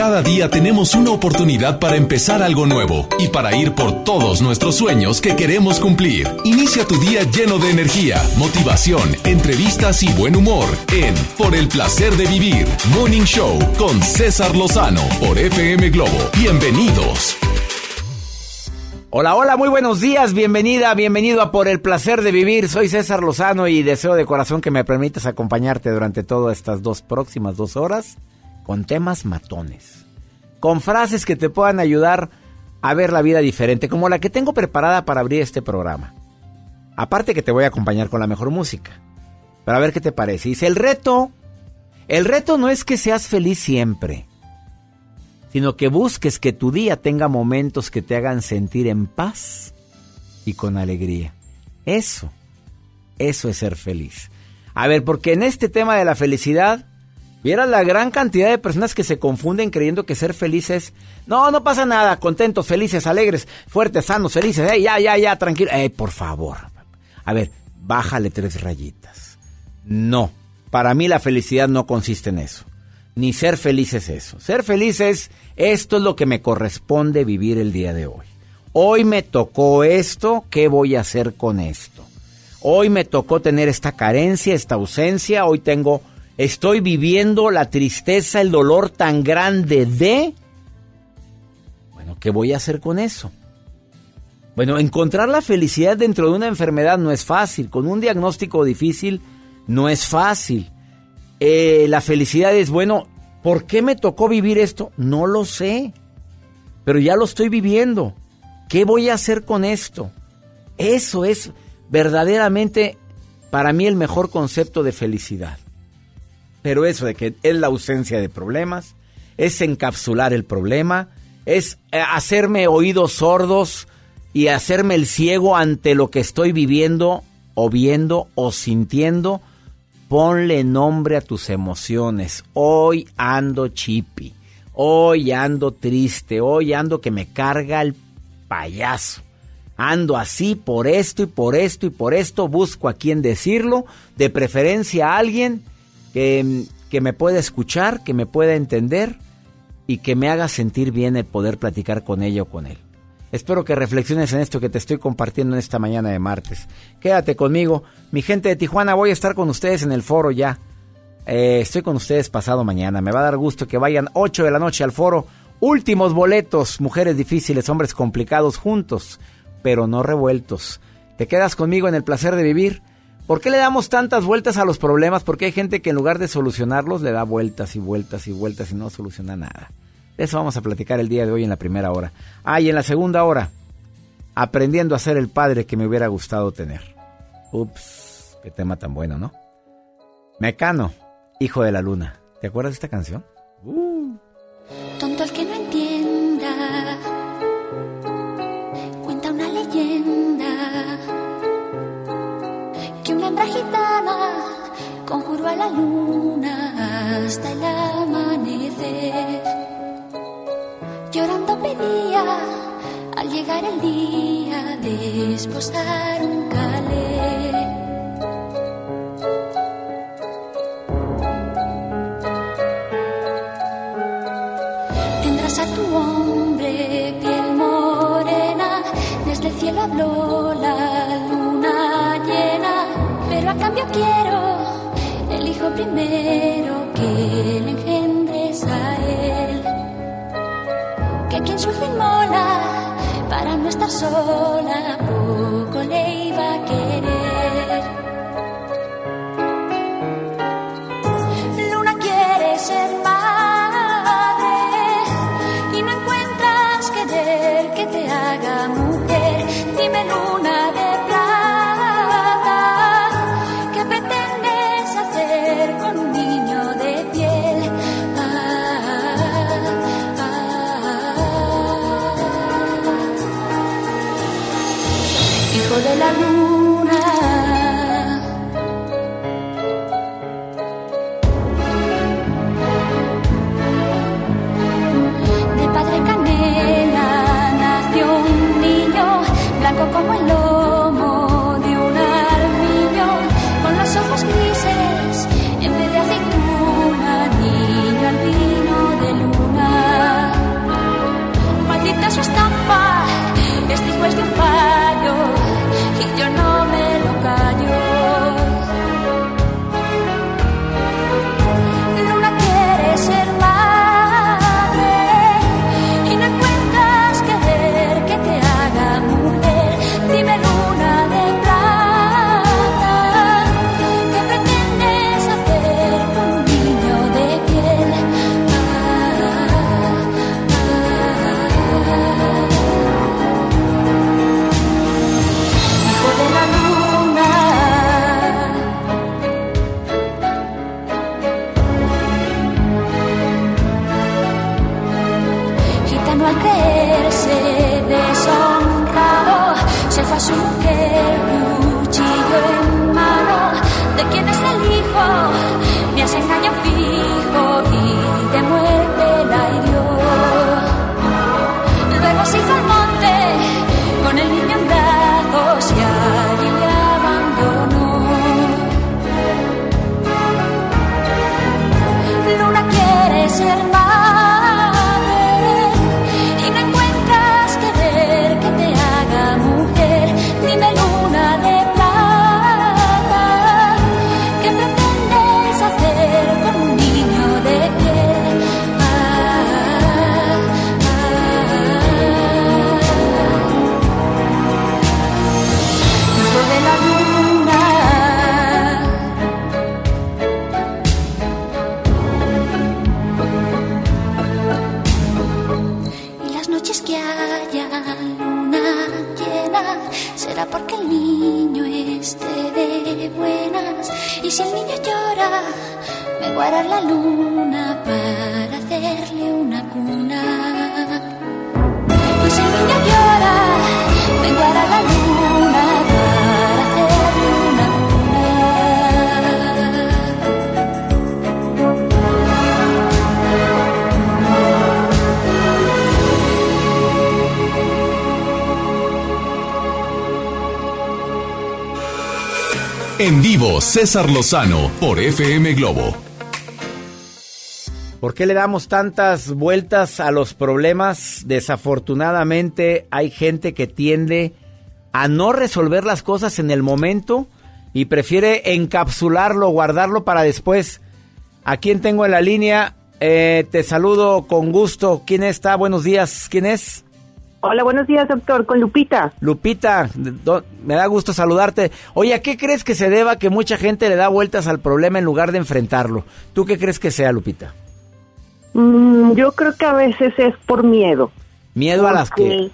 Cada día tenemos una oportunidad para empezar algo nuevo y para ir por todos nuestros sueños que queremos cumplir. Inicia tu día lleno de energía, motivación, entrevistas y buen humor en Por el placer de vivir, Morning Show con César Lozano por FM Globo. Bienvenidos. Hola, hola, muy buenos días, bienvenida, bienvenido a Por el placer de vivir. Soy César Lozano y deseo de corazón que me permitas acompañarte durante todas estas dos próximas dos horas con temas matones, con frases que te puedan ayudar a ver la vida diferente, como la que tengo preparada para abrir este programa. Aparte que te voy a acompañar con la mejor música. Pero a ver qué te parece. Dice, el reto, el reto no es que seas feliz siempre, sino que busques que tu día tenga momentos que te hagan sentir en paz y con alegría. Eso, eso es ser feliz. A ver, porque en este tema de la felicidad Viera la gran cantidad de personas que se confunden creyendo que ser felices. No, no pasa nada. Contentos, felices, alegres, fuertes, sanos, felices. ya, ya, ya, tranquilo. Eh, por favor. A ver, bájale tres rayitas. No. Para mí la felicidad no consiste en eso. Ni ser feliz es eso. Ser feliz es esto es lo que me corresponde vivir el día de hoy. Hoy me tocó esto, ¿qué voy a hacer con esto? Hoy me tocó tener esta carencia, esta ausencia, hoy tengo estoy viviendo la tristeza, el dolor tan grande de... Bueno, ¿qué voy a hacer con eso? Bueno, encontrar la felicidad dentro de una enfermedad no es fácil, con un diagnóstico difícil no es fácil. Eh, la felicidad es, bueno, ¿por qué me tocó vivir esto? No lo sé, pero ya lo estoy viviendo. ¿Qué voy a hacer con esto? Eso es verdaderamente para mí el mejor concepto de felicidad. Pero eso de que es la ausencia de problemas, es encapsular el problema, es eh, hacerme oídos sordos y hacerme el ciego ante lo que estoy viviendo o viendo o sintiendo. Ponle nombre a tus emociones. Hoy ando chipi. Hoy ando triste. Hoy ando que me carga el payaso. Ando así por esto y por esto y por esto. Busco a quien decirlo. De preferencia a alguien que, me pueda escuchar, que me pueda entender y que me haga sentir bien el poder platicar con ella o con él. Espero que reflexiones en esto que te estoy compartiendo en esta mañana de martes. Quédate conmigo. Mi gente de Tijuana, voy a estar con ustedes en el foro ya. Eh, estoy con ustedes pasado mañana. Me va a dar gusto que vayan 8 de la noche al foro. Últimos boletos. Mujeres difíciles, hombres complicados juntos, pero no revueltos. ¿Te quedas conmigo en el placer de vivir? ¿Por qué le damos tantas vueltas a los problemas? Porque hay gente que en lugar de solucionarlos le da vueltas y vueltas y vueltas y no soluciona nada. De eso vamos a platicar el día de hoy en la primera hora. Ah, y en la segunda hora, aprendiendo a ser el padre que me hubiera gustado tener. Ups, qué tema tan bueno, ¿no? Mecano, hijo de la luna. ¿Te acuerdas de esta canción? Luna hasta el amanecer. Llorando pedía al llegar el día de esposar un calé. Tendrás a tu hombre piel morena, desde el cielo habló primero que le engendres a él. Que quien su mola para no estar sola poco le iba a. guarda la luna para hacerle una cuna. Si el niño llora, me guarda la luna para hacerle una cuna. En vivo, César Lozano por FM Globo. ¿Por qué le damos tantas vueltas a los problemas? Desafortunadamente hay gente que tiende a no resolver las cosas en el momento y prefiere encapsularlo, guardarlo para después. ¿A quién tengo en la línea? Eh, te saludo con gusto. ¿Quién está? Buenos días. ¿Quién es? Hola, buenos días, doctor. Con Lupita. Lupita, do- me da gusto saludarte. Oye, ¿a qué crees que se deba que mucha gente le da vueltas al problema en lugar de enfrentarlo? ¿Tú qué crees que sea, Lupita? Mm, yo creo que a veces es por miedo. Miedo a las que...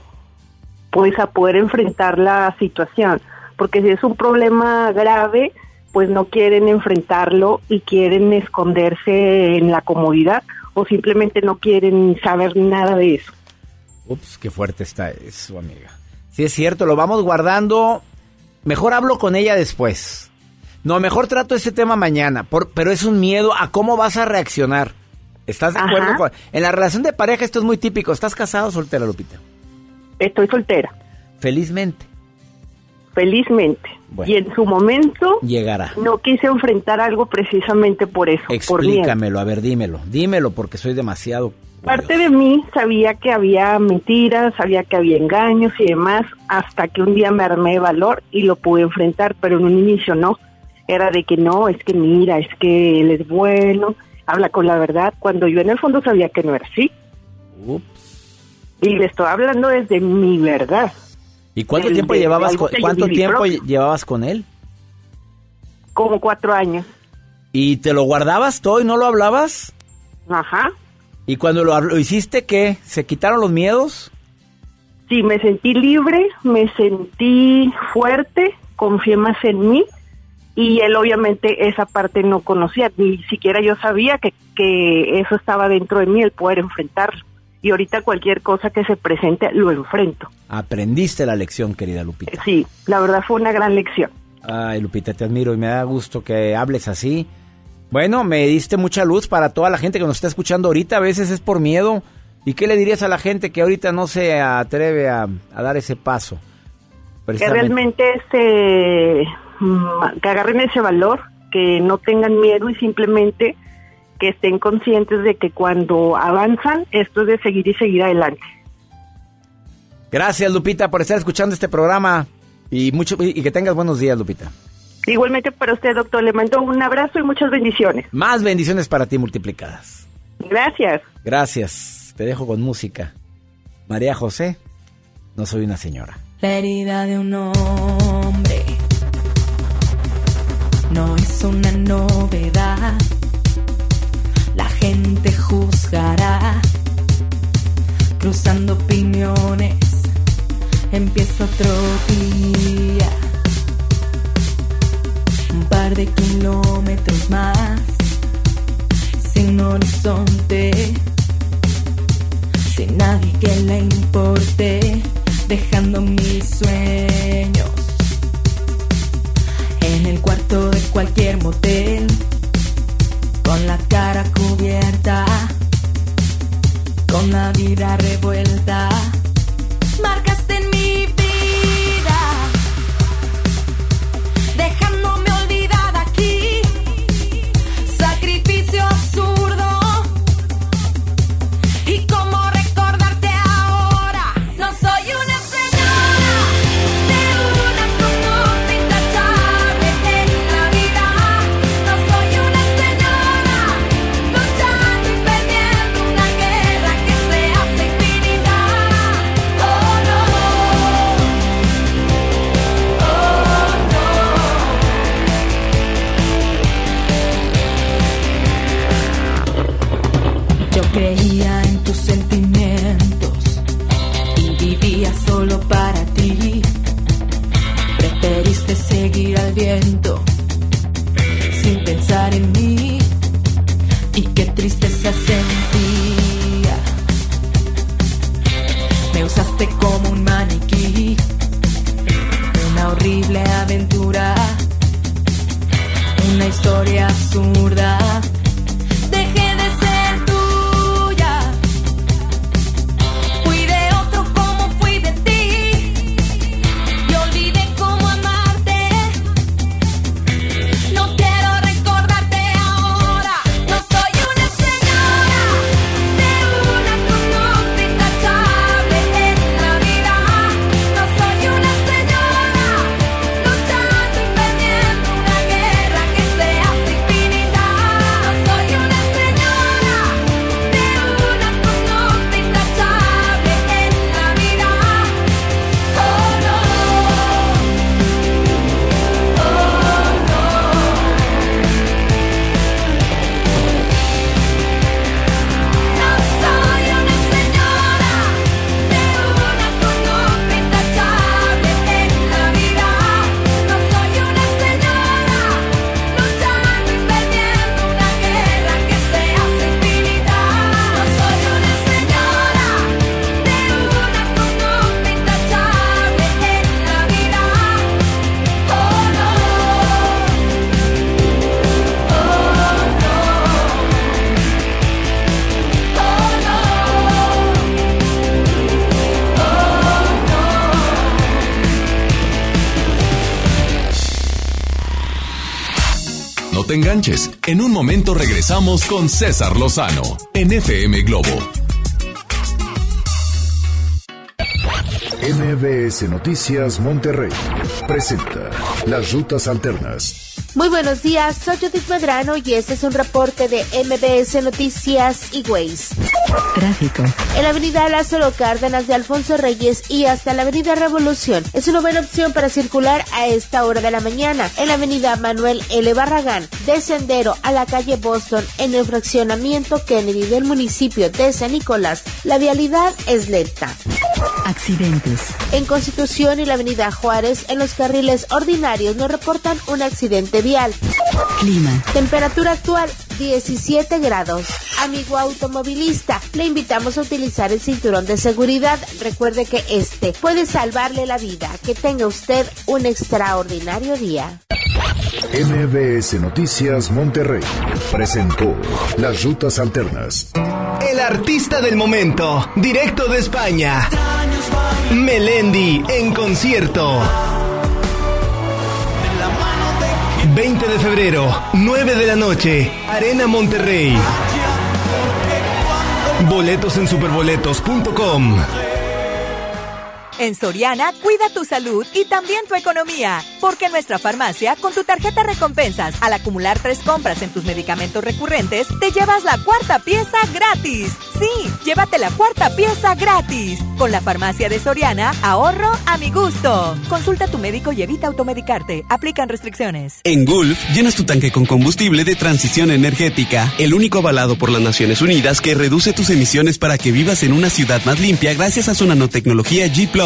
Pues a poder enfrentar la situación. Porque si es un problema grave, pues no quieren enfrentarlo y quieren esconderse en la comodidad o simplemente no quieren saber nada de eso. Ups, qué fuerte está eso, amiga. Sí, es cierto, lo vamos guardando. Mejor hablo con ella después. No, mejor trato ese tema mañana. por- pero es un miedo a cómo vas a reaccionar. ¿Estás de Ajá. acuerdo? Con, en la relación de pareja esto es muy típico. ¿Estás casado o soltera, Lupita? Estoy soltera, Felizmente. felizmente. Bueno. Y en su momento Llegará. no quise enfrentar algo precisamente por eso, por. Explícamelo, a ver, dímelo. Dímelo porque soy demasiado... Parte de mí sabía que había mentiras, sabía que había engaños y demás, hasta que un día me armé de valor y lo pude enfrentar, pero en un inicio no. Era de que no, es que mira, es que él es bueno, habla con la verdad, cuando yo en el fondo sabía que no era así. Ups. Y le estoy hablando desde mi verdad. ¿Y cuánto tiempo de- llevabas con, cuánto tiempo propio. llevabas con él? Como cuatro años. ¿Y te lo guardabas todo y no lo hablabas? Ajá. ¿Y cuando lo, lo hiciste qué? ¿Se quitaron los miedos? Sí, me sentí libre, me sentí fuerte, confié más en mí y él obviamente esa parte no conocía, ni siquiera yo sabía que, que eso estaba dentro de mí, el poder enfrentarlo. Y ahorita cualquier cosa que se presente lo enfrento. Aprendiste la lección, querida Lupita. Sí, la verdad fue una gran lección. Ay, Lupita, te admiro y me da gusto que hables así. Bueno, me diste mucha luz para toda la gente que nos está escuchando ahorita. A veces es por miedo. ¿Y qué le dirías a la gente que ahorita no se atreve a, a dar ese paso? Que realmente se, que agarren ese valor, que no tengan miedo y simplemente que estén conscientes de que cuando avanzan, esto es de seguir y seguir adelante. Gracias, Lupita, por estar escuchando este programa. Y, mucho, y que tengas buenos días, Lupita. Igualmente para usted, doctor, le mando un abrazo y muchas bendiciones. Más bendiciones para ti multiplicadas. Gracias. Gracias. Te dejo con música. María José, no soy una señora. La herida de un hombre no es una novedad. La gente juzgará, cruzando opiniones. Empieza otro día, un par de kilómetros más, sin horizonte sin nadie que le importe, dejando mis sueños en el cuarto de cualquier motel, con la cara cubierta, con la vida revuelta. Te enganches. En un momento regresamos con César Lozano en FM Globo. MBS Noticias Monterrey presenta Las Rutas Alternas. Muy buenos días, soy Judith Medrano y este es un reporte de MBS Noticias y Ways. Tráfico. En la avenida Lázaro Cárdenas de Alfonso Reyes y hasta la avenida Revolución es una buena opción para circular a esta hora de la mañana. En la avenida Manuel L. Barragán, de Sendero a la calle Boston, en el fraccionamiento Kennedy del municipio de San Nicolás, la vialidad es lenta. Accidentes. En Constitución y la avenida Juárez, en los carriles ordinarios nos reportan un accidente vial. Clima. Temperatura actual 17 grados. Amigo automovilista, le invitamos a utilizar el cinturón de seguridad. Recuerde que este puede salvarle la vida. Que tenga usted un extraordinario día. MBS Noticias Monterrey presentó Las Rutas Alternas. El artista del momento, directo de España. Melendi en concierto. 20 de febrero, 9 de la noche, Arena Monterrey. Boletos en superboletos.com. En Soriana, cuida tu salud y también tu economía. Porque en nuestra farmacia, con tu tarjeta recompensas, al acumular tres compras en tus medicamentos recurrentes, te llevas la cuarta pieza gratis. Sí, llévate la cuarta pieza gratis. Con la farmacia de Soriana, ahorro a mi gusto. Consulta a tu médico y evita automedicarte. Aplican restricciones. En Gulf, llenas tu tanque con combustible de transición energética, el único avalado por las Naciones Unidas que reduce tus emisiones para que vivas en una ciudad más limpia gracias a su nanotecnología G ⁇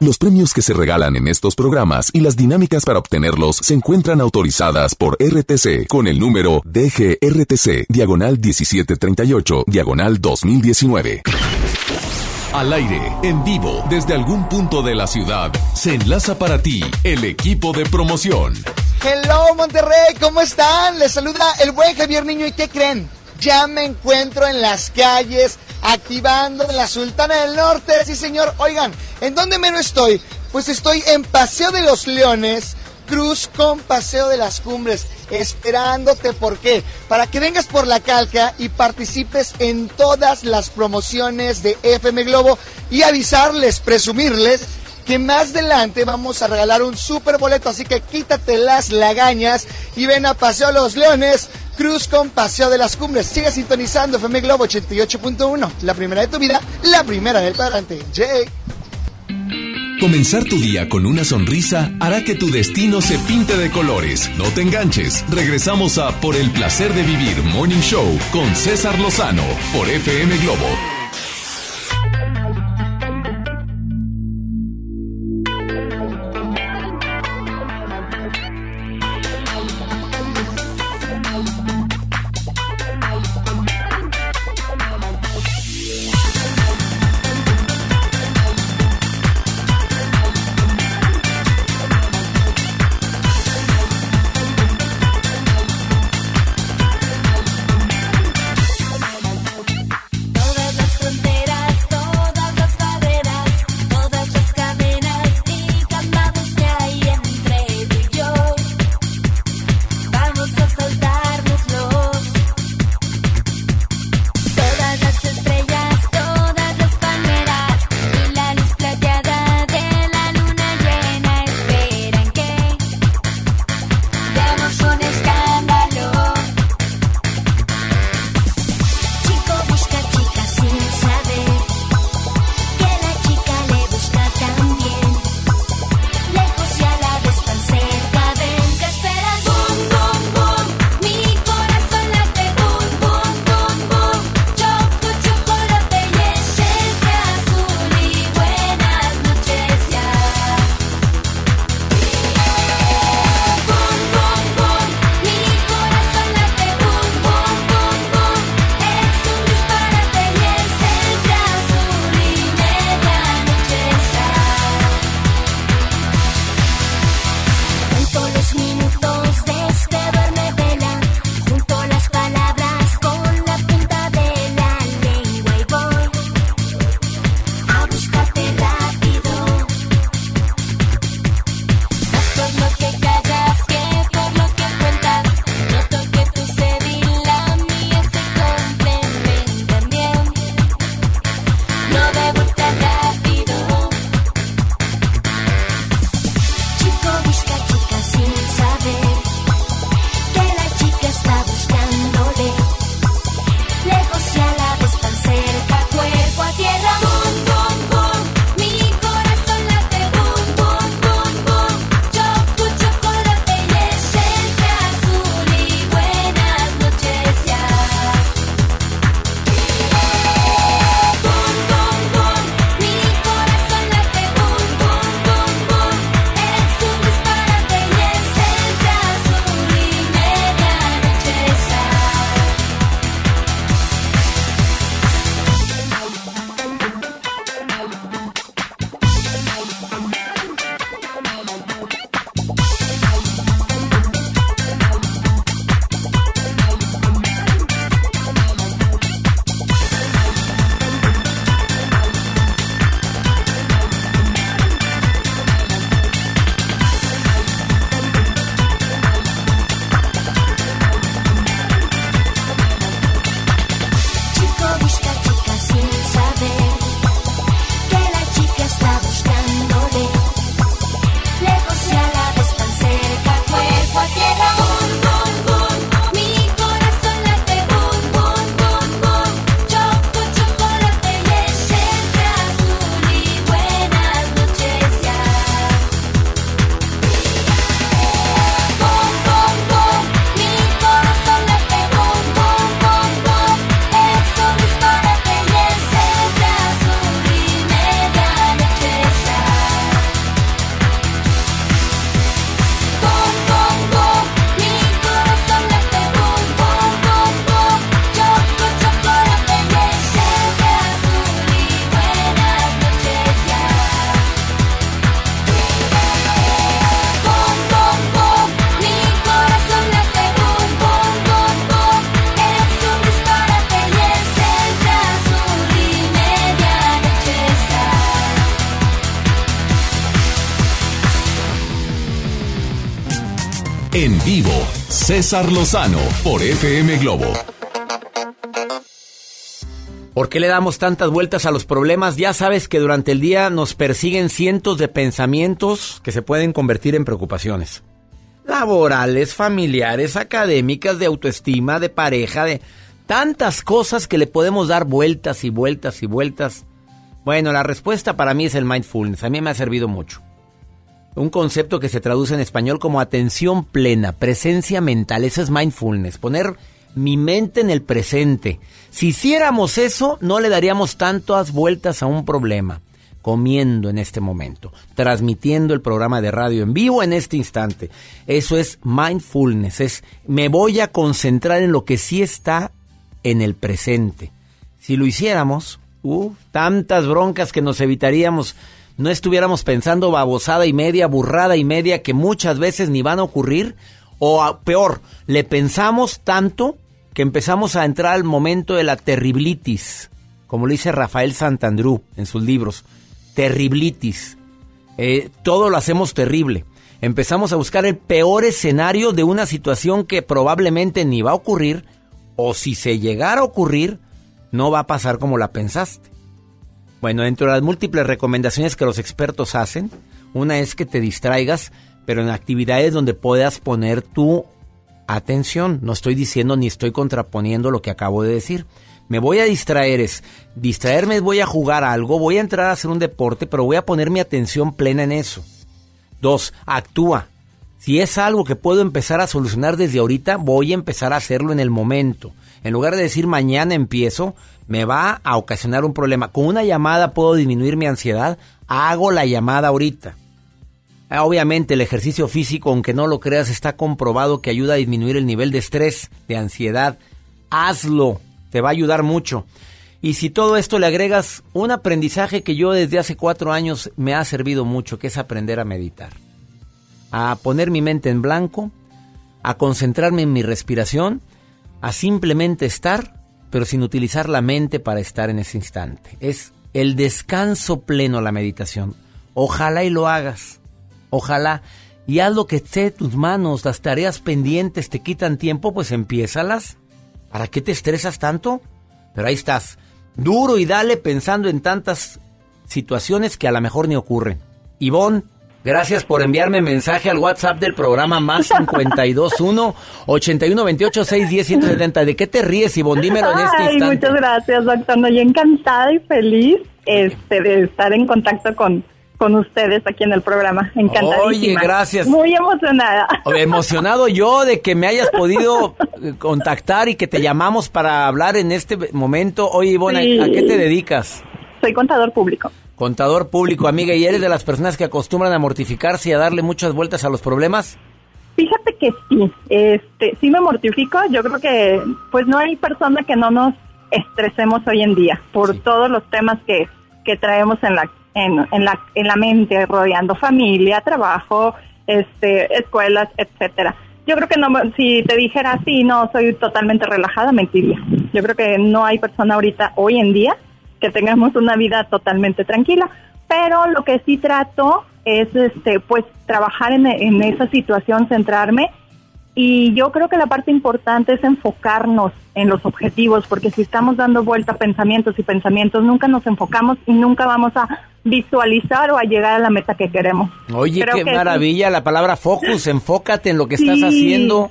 Los premios que se regalan en estos programas y las dinámicas para obtenerlos se encuentran autorizadas por RTC con el número DGRTC, diagonal 1738, diagonal 2019. Al aire, en vivo, desde algún punto de la ciudad, se enlaza para ti el equipo de promoción. Hello Monterrey, ¿cómo están? Les saluda el buen Javier Niño y ¿qué creen? Ya me encuentro en las calles activando la Sultana del Norte. Sí, señor. Oigan, ¿en dónde menos estoy? Pues estoy en Paseo de los Leones, Cruz con Paseo de las Cumbres, esperándote. ¿Por qué? Para que vengas por la calca y participes en todas las promociones de FM Globo y avisarles, presumirles que más adelante vamos a regalar un super boleto, así que quítate las lagañas y ven a Paseo Los Leones, Cruz con Paseo de las Cumbres. Sigue sintonizando FM Globo 88.1, la primera de tu vida, la primera del cuadrante. Jake. Comenzar tu día con una sonrisa hará que tu destino se pinte de colores. No te enganches. Regresamos a Por el placer de vivir Morning Show con César Lozano por FM Globo. Por FM Globo. ¿Por qué le damos tantas vueltas a los problemas? Ya sabes que durante el día nos persiguen cientos de pensamientos que se pueden convertir en preocupaciones. Laborales, familiares, académicas, de autoestima, de pareja, de tantas cosas que le podemos dar vueltas y vueltas y vueltas. Bueno, la respuesta para mí es el mindfulness. A mí me ha servido mucho. Un concepto que se traduce en español como atención plena, presencia mental. Eso es mindfulness. Poner mi mente en el presente. Si hiciéramos eso, no le daríamos tantas vueltas a un problema. Comiendo en este momento, transmitiendo el programa de radio en vivo en este instante. Eso es mindfulness, es me voy a concentrar en lo que sí está en el presente. Si lo hiciéramos, uh, tantas broncas que nos evitaríamos, no estuviéramos pensando babosada y media, burrada y media que muchas veces ni van a ocurrir, o peor, le pensamos tanto que empezamos a entrar al momento de la terriblitis, como lo dice Rafael Santandrú en sus libros, terriblitis. Eh, todo lo hacemos terrible. Empezamos a buscar el peor escenario de una situación que probablemente ni va a ocurrir, o si se llegara a ocurrir, no va a pasar como la pensaste. Bueno, dentro de las múltiples recomendaciones que los expertos hacen, una es que te distraigas, pero en actividades donde puedas poner tu atención. No estoy diciendo ni estoy contraponiendo lo que acabo de decir. Me voy a distraer, es distraerme, voy a jugar algo, voy a entrar a hacer un deporte, pero voy a poner mi atención plena en eso. Dos, actúa. Si es algo que puedo empezar a solucionar desde ahorita, voy a empezar a hacerlo en el momento. En lugar de decir mañana empiezo, me va a ocasionar un problema. Con una llamada puedo disminuir mi ansiedad, hago la llamada ahorita. Ah, Obviamente el ejercicio físico, aunque no lo creas, está comprobado que ayuda a disminuir el nivel de estrés, de ansiedad. Hazlo, te va a ayudar mucho. Y si todo esto le agregas un aprendizaje que yo desde hace cuatro años me ha servido mucho, que es aprender a meditar. A poner mi mente en blanco, a concentrarme en mi respiración, a simplemente estar, pero sin utilizar la mente para estar en ese instante. Es el descanso pleno la meditación. Ojalá y lo hagas. Ojalá. Y haz lo que esté en tus manos. Las tareas pendientes te quitan tiempo, pues empiézalas. ¿Para qué te estresas tanto? Pero ahí estás. Duro y dale pensando en tantas situaciones que a lo mejor ni ocurren. Ivonne, gracias por enviarme mensaje al WhatsApp del programa más 521 8128 610 170. ¿De qué te ríes, Ivonne? Dímelo en este Ay, instante. muchas gracias, doctor. No, yo encantada y feliz este, de estar en contacto con, con ustedes aquí en el programa. Encantadísima. Oye, gracias. Muy emocionada. Emocionado yo de que me hayas podido eh, contactar y que te llamamos para hablar en este momento. Oye, Ivonne, Sí. ¿a qué te dedicas? Soy contador público. Contador público, amiga, ¿y eres de las personas que acostumbran a mortificarse y a darle muchas vueltas a los problemas? Fíjate que sí, este, sí me mortifico. Yo creo que, pues, no hay persona que no nos estresemos hoy en día por todos los temas que, que traemos en la, en, en la, en la mente, rodeando familia, trabajo, este, escuelas, etcétera. Yo creo que no, si te dijera sí, no, soy totalmente relajada, mentiría. Yo creo que no hay persona ahorita, hoy en día, que tengamos una vida totalmente tranquila. Pero lo que sí trato es, este, pues, trabajar en, en esa situación, centrarme. Y yo creo que la parte importante es enfocarnos en los objetivos, porque si estamos dando vuelta a pensamientos y pensamientos, nunca nos enfocamos y nunca vamos a visualizar o a llegar a la meta que queremos. Oye, Creo qué que sí. maravilla la palabra focus, enfócate en lo que Sí, estás haciendo.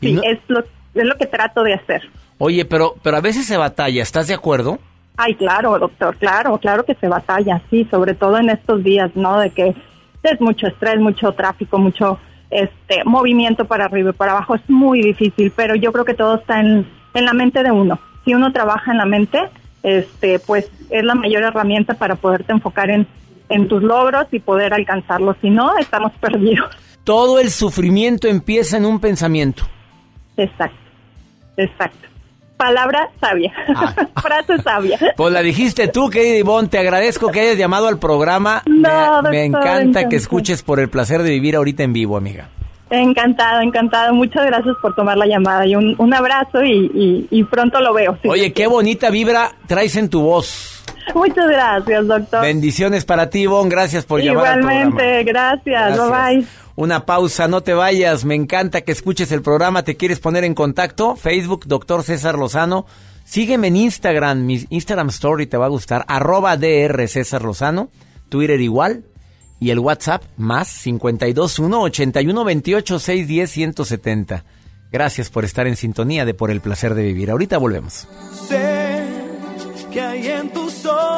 Sí, no- es, lo, es lo que trato de hacer. Oye, pero, pero a veces se batalla, ¿estás de acuerdo? Ay, claro, doctor, claro, claro que se batalla, sí, sobre todo en estos días, ¿no? De que es mucho estrés, mucho tráfico, mucho este movimiento para arriba y para abajo, es muy difícil, pero yo creo que todo está en, en la mente de uno. Si uno trabaja en la mente, este, pues es la mayor herramienta para poderte enfocar en, en tus logros y poder alcanzarlos. Si no, estamos perdidos. Todo el sufrimiento empieza en un pensamiento. Exacto, exacto. Palabra sabia, frase sabia. Pues la dijiste tú, querida Ivonne, te agradezco que hayas llamado al programa. No, me, encanta que escuches por el placer de vivir ahorita en vivo, amiga. Encantado, encantado. Muchas gracias por tomar la llamada y un, un abrazo y, y- y pronto lo veo. Oye, qué bonita vibra traes en tu voz. Muchas gracias, doctor. Bendiciones para ti, Ivonne. Gracias por llamar al programa. Igualmente, gracias. Gracias. Bye bye. Una pausa, no te vayas. Me encanta que escuches el programa. ¿Te quieres poner en contacto? Facebook, doctor César Lozano. Sígueme en Instagram. Mi Instagram Story te va a gustar. Arroba DR César Lozano. Twitter igual. Y el WhatsApp más 521 81 28 610 170. Gracias por estar en sintonía de Por el Placer de Vivir. Ahorita volvemos. Sé que hay en tus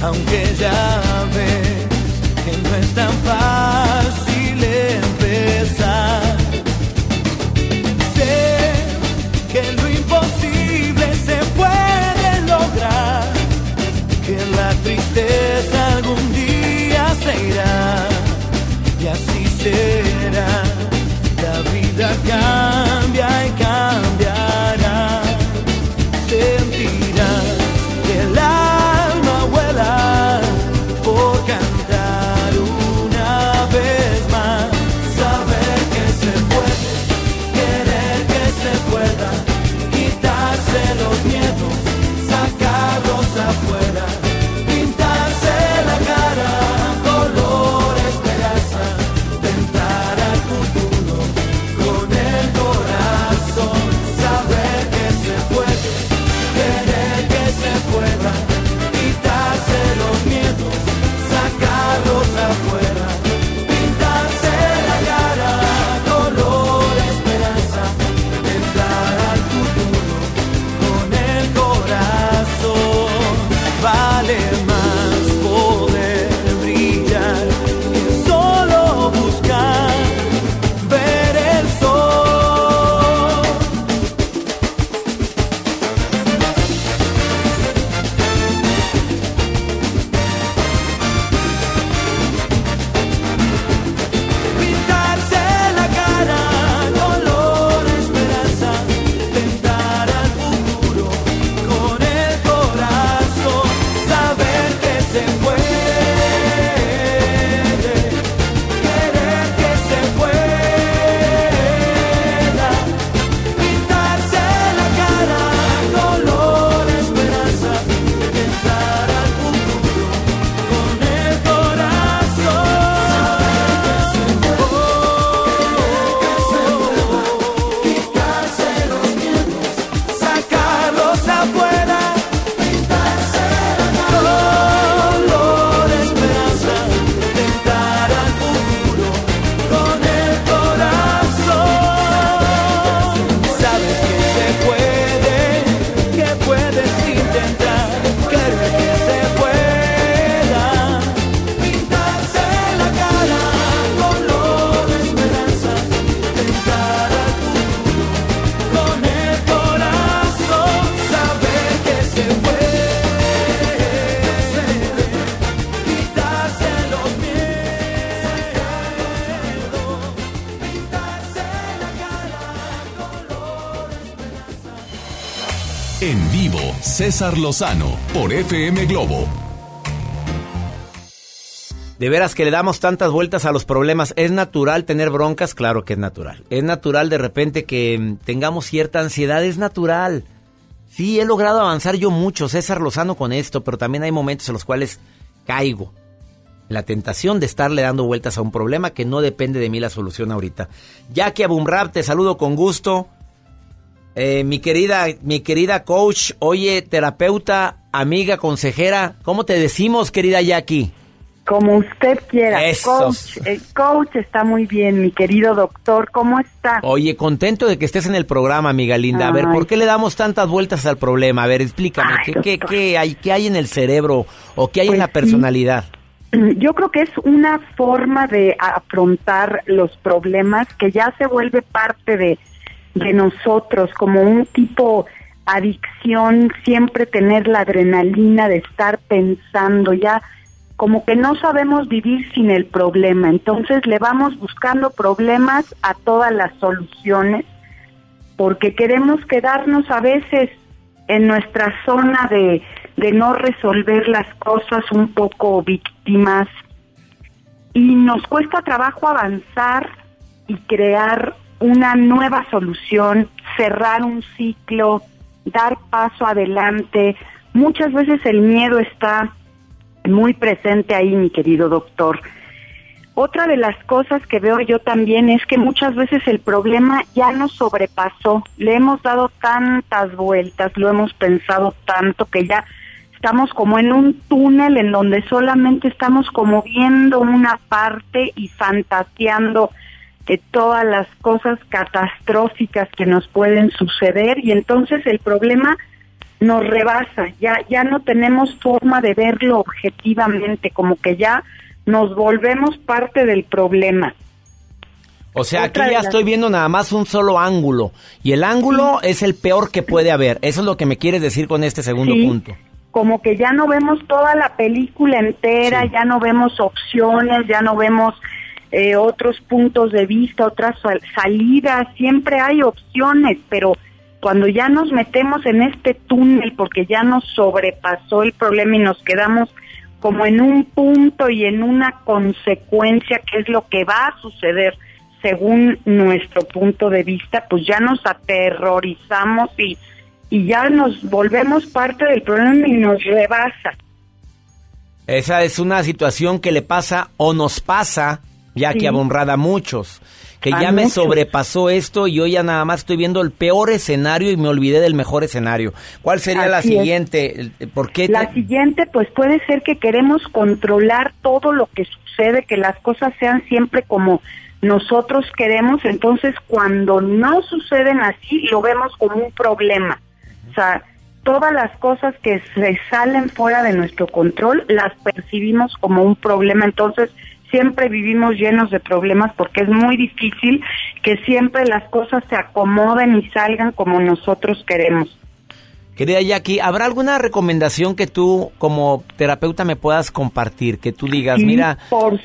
Aunque ya ves que no es tan fácil empezar. Sé que lo imposible se puede lograr. Que la tristeza algún día se irá y así será. La vida cambia César Lozano por FM Globo. De veras que le damos tantas vueltas a los problemas. ¿Es natural tener broncas? Claro que es natural. Es natural de repente que mm, tengamos cierta ansiedad, es natural. Sí, he logrado avanzar yo mucho, César Lozano, con esto, pero también hay momentos en los cuales caigo. la tentación de estarle dando vueltas a un problema que no depende de mí la solución ahorita. Jackie Abumrab, te saludo con gusto. Eh, mi querida, mi querida coach, oye, terapeuta, amiga, consejera, ¿cómo te decimos, querida Jackie? Como usted quiera. Eso. Coach, el coach está muy bien, mi querido doctor. ¿Cómo está? Oye, contento de que estés en el programa, amiga linda. A ver, Ay. ¿por qué le damos tantas vueltas al problema? A ver, explícame, ¿qué, qué, qué hay, ¿qué hay en el cerebro o qué hay en Pues la sí. personalidad? Yo creo que es una forma de afrontar los problemas que ya se vuelve parte de, de nosotros, como un tipo adicción, siempre tener la adrenalina de estar pensando, ya como que no sabemos vivir sin el problema, entonces le vamos buscando problemas a todas las soluciones, porque queremos quedarnos a veces en nuestra zona de, de no resolver las cosas un poco víctimas. Y nos cuesta trabajo avanzar y crear una nueva solución, cerrar un ciclo, dar paso adelante. Muchas veces el miedo está muy presente ahí, mi querido doctor. Otra de las cosas que veo yo también es que muchas veces el problema ya nos sobrepasó, le hemos dado tantas vueltas, lo hemos pensado tanto que ya estamos como en un túnel en donde solamente estamos como viendo una parte y fantaseando de todas las cosas catastróficas que nos pueden suceder y entonces el problema nos rebasa, ya ya no tenemos forma de verlo objetivamente, como que ya nos volvemos parte del problema. O sea, Otra aquí ya estoy viendo nada más un solo ángulo. Y el ángulo es el peor que puede haber. Eso es lo que me quieres decir con este segundo Sí. punto. como que ya no vemos toda la película entera, ya no vemos opciones, ya no vemos eh, otros puntos de vista, otras sal- salidas, siempre hay opciones, pero cuando ya nos metemos en este túnel porque ya nos sobrepasó el problema y nos quedamos como en un punto y en una consecuencia que es lo que va a suceder según nuestro punto de vista, pues ya nos aterrorizamos y, y ya nos volvemos parte del problema y nos rebasa. Esa es una situación que le pasa o nos pasa, ya que Sí. abonrada a muchos. Que A ya me sobrepasó esto y yo ya nada más estoy viendo el peor escenario y me olvidé del mejor escenario. ¿Cuál sería la es. siguiente? ¿Por qué? La te- siguiente, pues puede ser que queremos controlar todo lo que sucede, que las cosas sean siempre como nosotros queremos, entonces cuando no suceden así, lo vemos como un problema. O sea, todas las cosas que se salen fuera de nuestro control las percibimos como un problema, entonces siempre vivimos llenos de problemas porque es muy difícil que siempre las cosas se acomoden y salgan como nosotros queremos. Querida Jackie, ¿habrá alguna recomendación que tú como terapeuta me puedas compartir? Que tú digas, Sí, mira,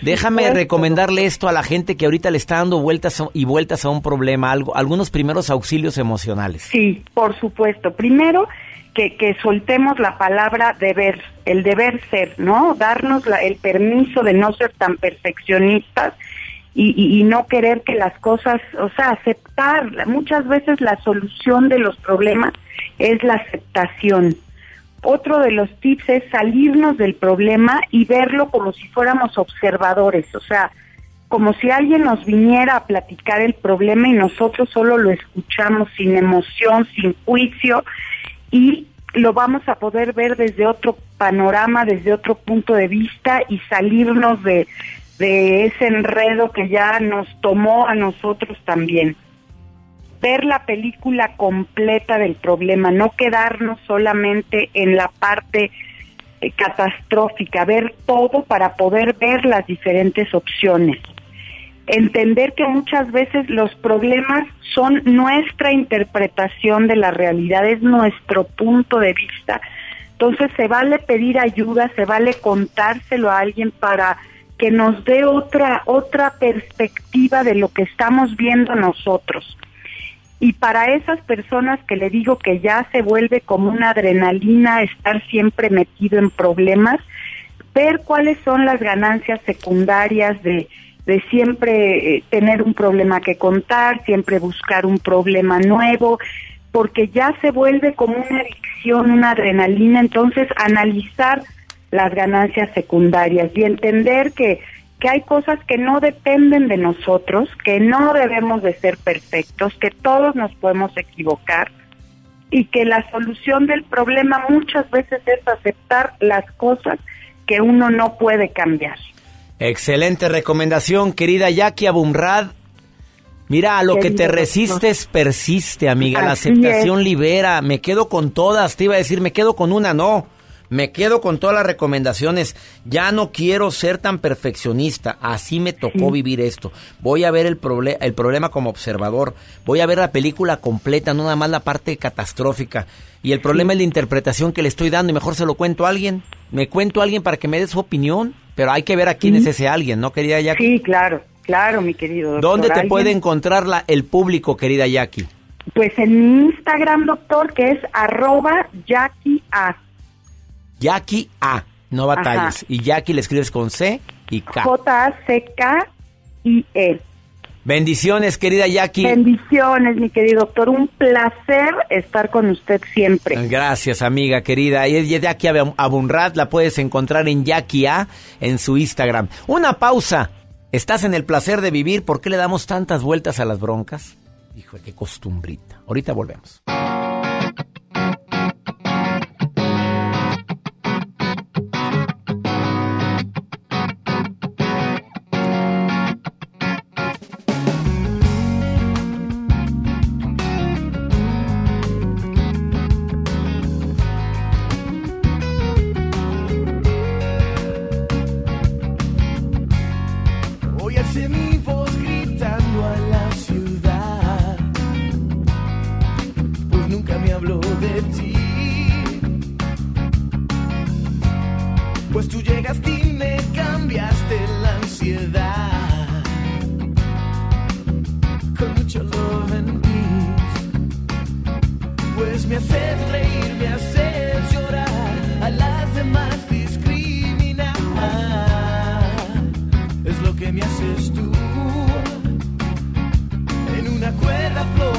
déjame supuesto. recomendarle esto a la gente que ahorita le está dando vueltas y vueltas a un problema, algo, algunos primeros auxilios emocionales. Sí, por supuesto. Primero, que, soltemos la palabra deber, el deber ser, ¿no? Darnos la- el permiso de no ser tan perfeccionistas y no querer que las cosas, o sea, aceptar. Muchas veces la solución de los problemas es la aceptación. Otro de los tips es salirnos del problema y verlo como si fuéramos observadores, o sea, como si alguien nos viniera a platicar el problema y nosotros solo lo escuchamos sin emoción, sin juicio y lo vamos a poder ver desde otro panorama, desde otro punto de vista y salirnos de, ese enredo que ya nos tomó a nosotros también. Ver la película completa del problema, no quedarnos solamente en la parte eh, catastrófica, ver todo para poder ver las diferentes opciones entender que muchas veces los problemas son nuestra interpretación de la realidad, es nuestro punto de vista. Entonces se vale pedir ayuda, se vale contárselo a alguien para que nos dé otra otra perspectiva de lo que estamos viendo nosotros. Y para esas personas que le digo que ya se vuelve como una adrenalina estar siempre metido en problemas, ver cuáles son las ganancias secundarias de, de siempre eh, tener un problema que contar, siempre buscar un problema nuevo, porque ya se vuelve como una adicción, una adrenalina, entonces analizar las ganancias secundarias y entender que, que hay cosas que no dependen de nosotros, que no debemos de ser perfectos, que todos nos podemos equivocar y que la solución del problema muchas veces es aceptar las cosas que uno no puede cambiar. Excelente recomendación, querida Jackie Abumrad. Mira, a lo que te resistes persiste, amiga. La Así aceptación es. libera. Me quedo con todas. Te iba a decir, me quedo con una, no. Me quedo con todas las recomendaciones. Ya no quiero ser tan perfeccionista. Así me tocó vivir esto. Voy a ver el, proble- el problema como observador. Voy a ver la película completa, no nada más la parte catastrófica. Y el problema es la interpretación que le estoy dando y mejor se lo cuento a alguien. Me cuento a alguien para que me dé su opinión. Pero hay que ver a quién es ese alguien, ¿no, querida Jackie? Sí, claro, claro, mi querido doctor. ¿Dónde te Alguien- puede encontrar la- el público, querida Jackie? Pues en mi Instagram, doctor, que es arroba Jackie A. Jackie A. No batalles. Ajá. Y Jackie le escribes con C y K. J-A-C-K-I-E. Bendiciones, querida Jackie. Bendiciones, mi querido doctor. Un placer estar con usted siempre. Gracias, amiga querida. Y es Jackie Ab- Abunrad, la puedes encontrar en Jackie A en su Instagram. Una pausa. ¿Estás en el placer de vivir? ¿Por qué le damos tantas vueltas a las broncas? Hijo, qué costumbrita. Ahorita volvemos. Pues tú llegaste y me cambiaste la ansiedad con mucho love and peace. Pues me haces reír, me haces llorar, a las demás discriminar es lo que me haces tú. En una cuerda floja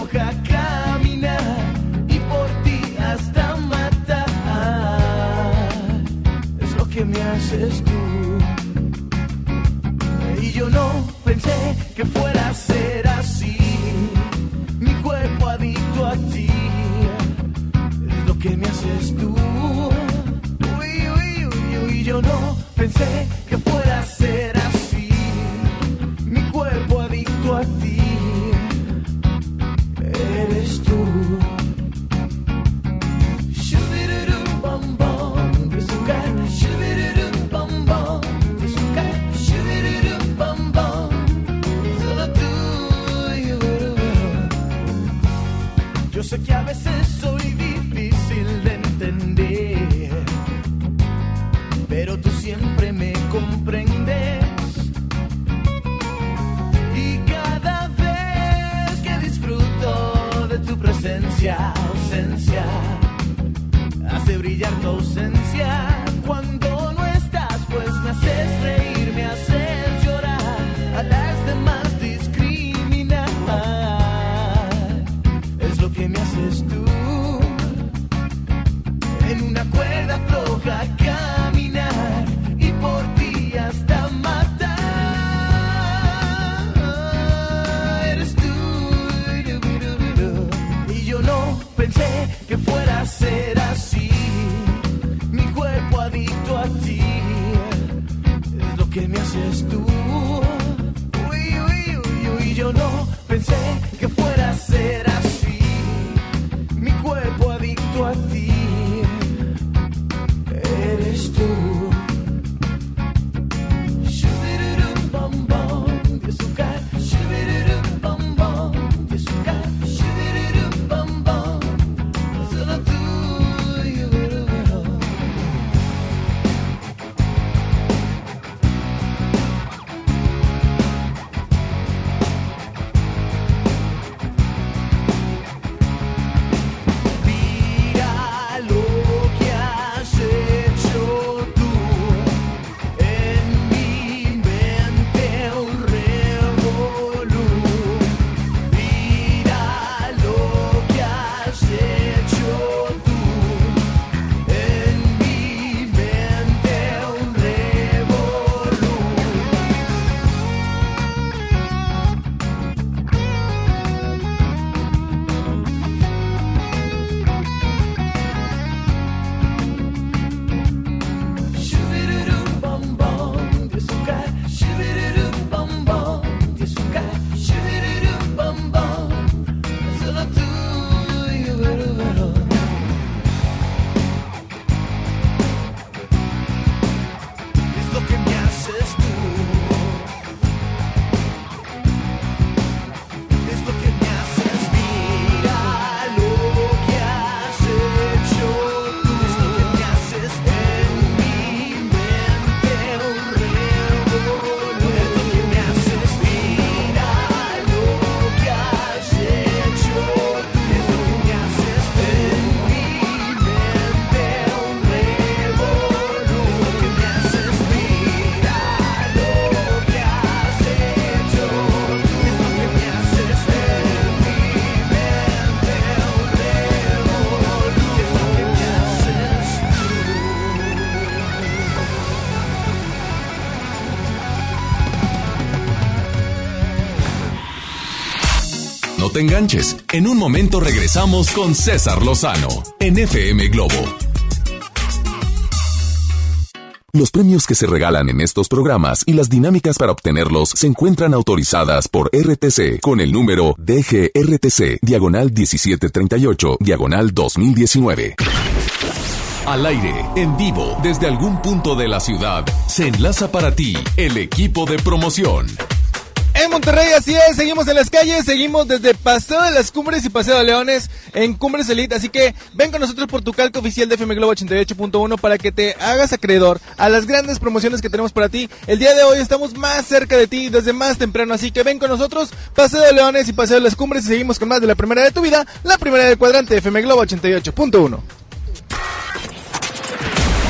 te enganches. En un momento regresamos con César Lozano en FM Globo. Los premios que se regalan en estos programas y las dinámicas para obtenerlos se encuentran autorizadas por RTC con el número DGRTC, diagonal 1738, diagonal 2019. Al aire, en vivo, desde algún punto de la ciudad, se enlaza para ti el equipo de promoción. En Monterrey, así es, seguimos en las calles, seguimos desde Paseo de las Cumbres y Paseo de Leones en Cumbres Elite, así que ven con nosotros por tu calco oficial de FM Globo 88.1 para que te hagas acreedor a las grandes promociones que tenemos para ti. El día de hoy estamos más cerca de ti desde más temprano, así que ven con nosotros, Paseo de Leones y Paseo de las Cumbres y seguimos con más de la primera de tu vida, la primera del cuadrante FM Globo 88.1.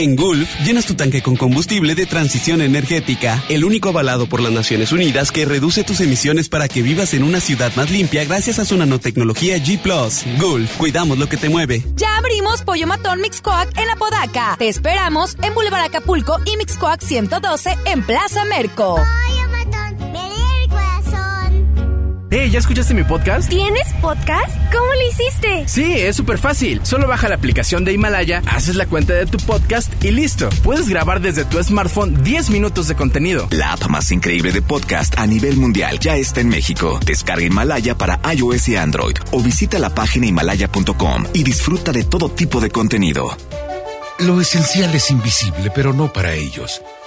En Gulf, llenas tu tanque con combustible de transición energética, el único avalado por las Naciones Unidas que reduce tus emisiones para que vivas en una ciudad más limpia gracias a su nanotecnología G ⁇ Gulf, cuidamos lo que te mueve. Ya abrimos Pollo Matón Mixcoac en Apodaca. Te esperamos en Boulevard Acapulco y Mixcoac 112 en Plaza Merco. Hey, ¿ya escuchaste mi podcast? ¿Tienes podcast? ¿Cómo lo hiciste? Sí, es súper fácil. Solo baja la aplicación de Himalaya, haces la cuenta de tu podcast y listo. Puedes grabar desde tu smartphone 10 minutos de contenido. La app más increíble de podcast a nivel mundial ya está en México. Descarga Himalaya para iOS y Android o visita la página himalaya.com y disfruta de todo tipo de contenido. Lo esencial es invisible, pero no para ellos.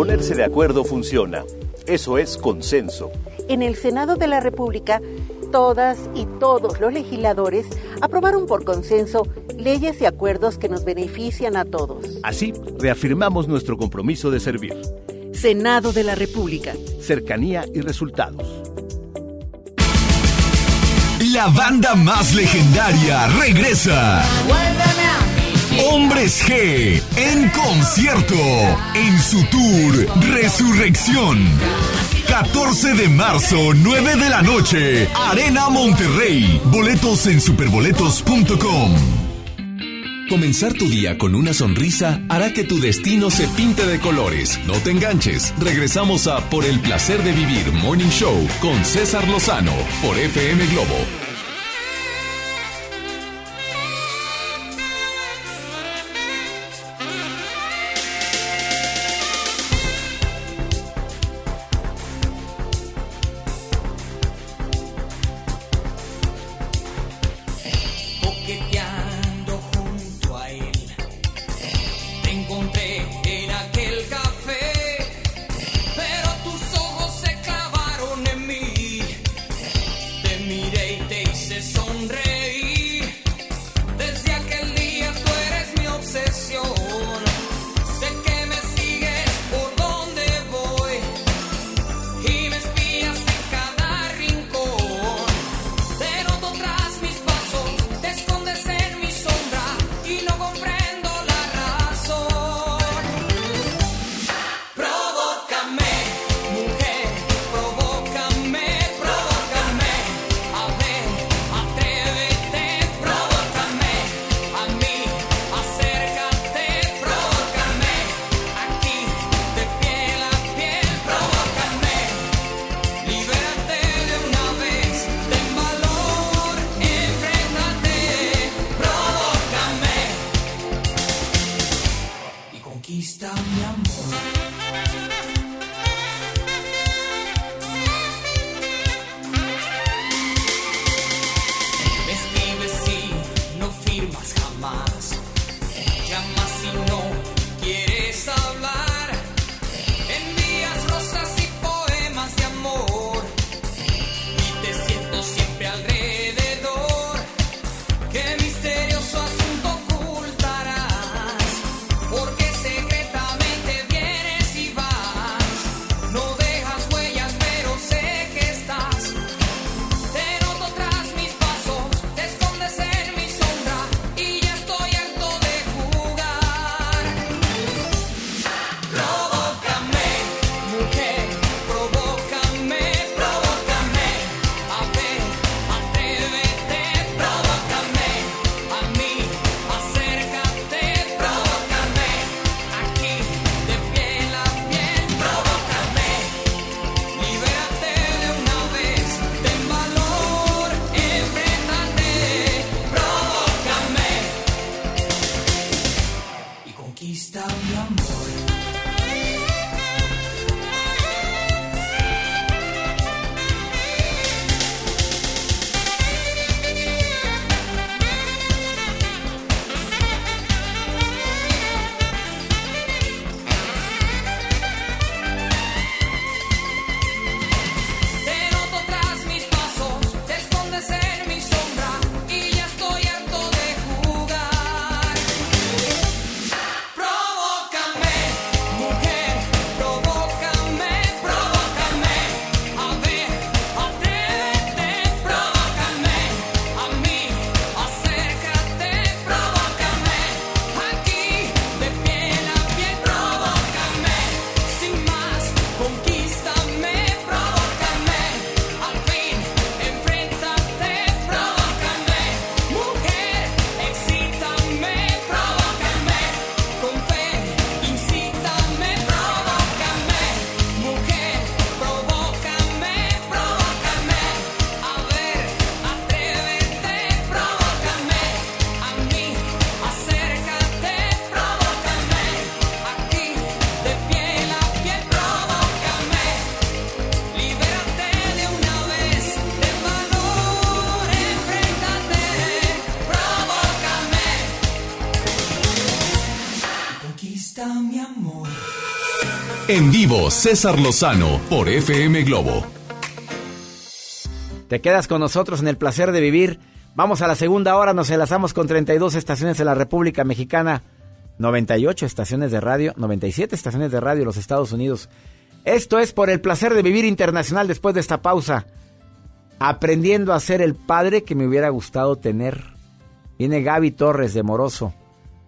Ponerse de acuerdo funciona. Eso es consenso. En el Senado de la República, todas y todos los legisladores aprobaron por consenso leyes y acuerdos que nos benefician a todos. Así, reafirmamos nuestro compromiso de servir. Senado de la República. Cercanía y resultados. La banda más legendaria regresa. Hombres G en concierto en su tour Resurrección. 14 de marzo, 9 de la noche, Arena Monterrey. Boletos en superboletos.com. Comenzar tu día con una sonrisa hará que tu destino se pinte de colores. No te enganches. Regresamos a Por el placer de vivir Morning Show con César Lozano por FM Globo En vivo, César Lozano por FM Globo. Te quedas con nosotros en el placer de vivir. Vamos a la segunda hora, nos enlazamos con 32 estaciones de la República Mexicana, 98 estaciones de radio, 97 estaciones de radio en los Estados Unidos. Esto es por el placer de vivir internacional después de esta pausa. Aprendiendo a ser el padre que me hubiera gustado tener. Viene Gaby Torres de Moroso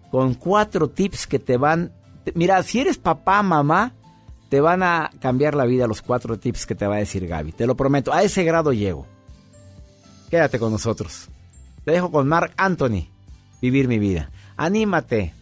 con cuatro tips que te van... Mira, si eres papá, mamá, te van a cambiar la vida los cuatro tips que te va a decir Gaby. Te lo prometo, a ese grado llego. Quédate con nosotros. Te dejo con Mark Anthony. Vivir mi vida. Anímate.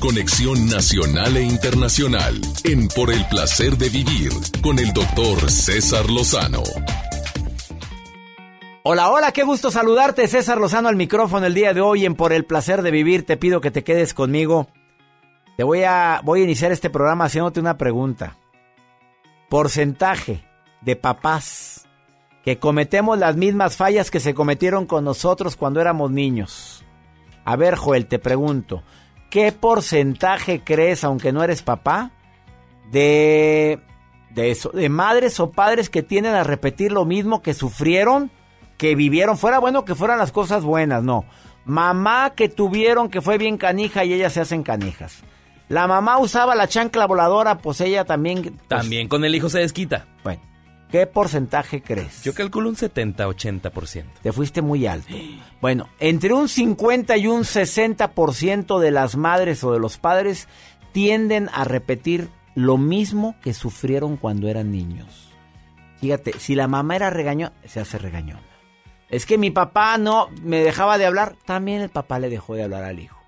Conexión nacional e internacional en Por el placer de vivir con el doctor César Lozano. Hola, hola, qué gusto saludarte, César Lozano al micrófono el día de hoy en Por el placer de vivir. Te pido que te quedes conmigo. Te voy a voy a iniciar este programa haciéndote una pregunta. Porcentaje de papás que cometemos las mismas fallas que se cometieron con nosotros cuando éramos niños. A ver, Joel, te pregunto, ¿qué porcentaje crees, aunque no eres papá, de de eso, de madres o padres que tienden a repetir lo mismo que sufrieron, que vivieron? Fuera bueno que fueran las cosas buenas, no. Mamá que tuvieron que fue bien canija y ellas se hacen canijas. La mamá usaba la chancla voladora, pues ella también. pues, También con el hijo se desquita. Bueno, ¿qué porcentaje crees? Yo calculo un 70-80%. Te fuiste muy alto. Bueno, entre un 50 y un 60% de las madres o de los padres tienden a repetir lo mismo que sufrieron cuando eran niños. Fíjate, si la mamá era regañona, se hace regañona. Es que mi papá no me dejaba de hablar, también el papá le dejó de hablar al hijo.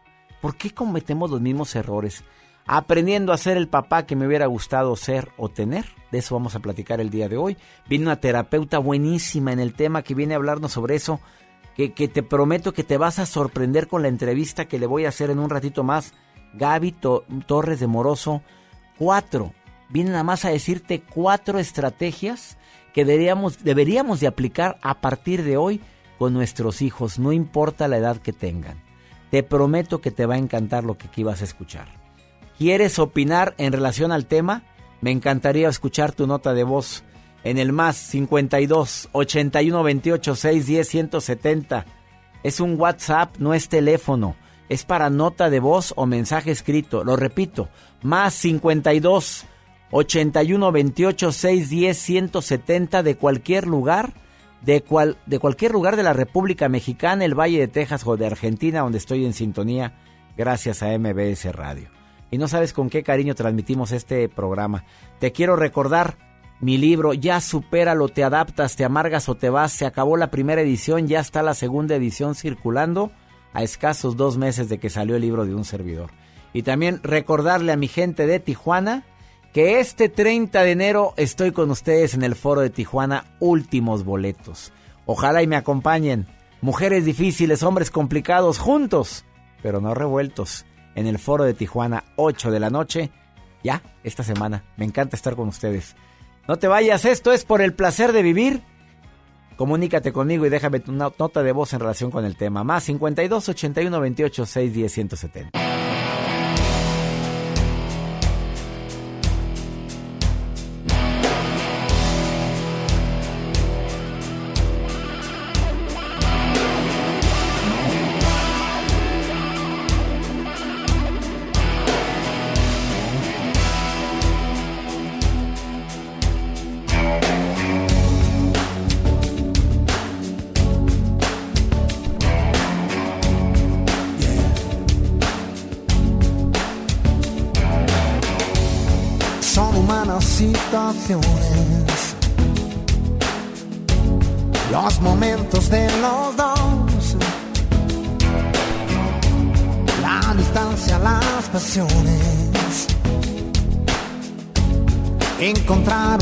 ¿Por qué cometemos los mismos errores? Aprendiendo a ser el papá que me hubiera gustado ser o tener. De eso vamos a platicar el día de hoy. Viene una terapeuta buenísima en el tema que viene a hablarnos sobre eso. Que, que te prometo que te vas a sorprender con la entrevista que le voy a hacer en un ratito más. Gaby To- Torres de Moroso. Cuatro. Viene nada más a decirte cuatro estrategias que deberíamos, deberíamos de aplicar a partir de hoy con nuestros hijos, no importa la edad que tengan. Te prometo que te va a encantar lo que aquí vas a escuchar. ¿Quieres opinar en relación al tema? Me encantaría escuchar tu nota de voz en el más 52 81 28 610 170. Es un WhatsApp, no es teléfono. Es para nota de voz o mensaje escrito. Lo repito, más 52 81 28 610 170 de cualquier lugar, de, cual, de cualquier lugar de la República Mexicana, el Valle de Texas o de Argentina, donde estoy en sintonía, gracias a MBS Radio. Y no sabes con qué cariño transmitimos este programa. Te quiero recordar mi libro, Ya supéralo, te adaptas, te amargas o te vas. Se acabó la primera edición, ya está la segunda edición circulando a escasos dos meses de que salió el libro de un servidor. Y también recordarle a mi gente de Tijuana que este 30 de enero estoy con ustedes en el foro de Tijuana, últimos boletos. Ojalá y me acompañen. Mujeres difíciles, hombres complicados, juntos, pero no revueltos. En el foro de Tijuana, 8 de la noche. Ya, esta semana. Me encanta estar con ustedes. No te vayas, esto es por el placer de vivir. Comunícate conmigo y déjame tu no- nota de voz en relación con el tema. Más 52 81 28 6 10 170. Encontrar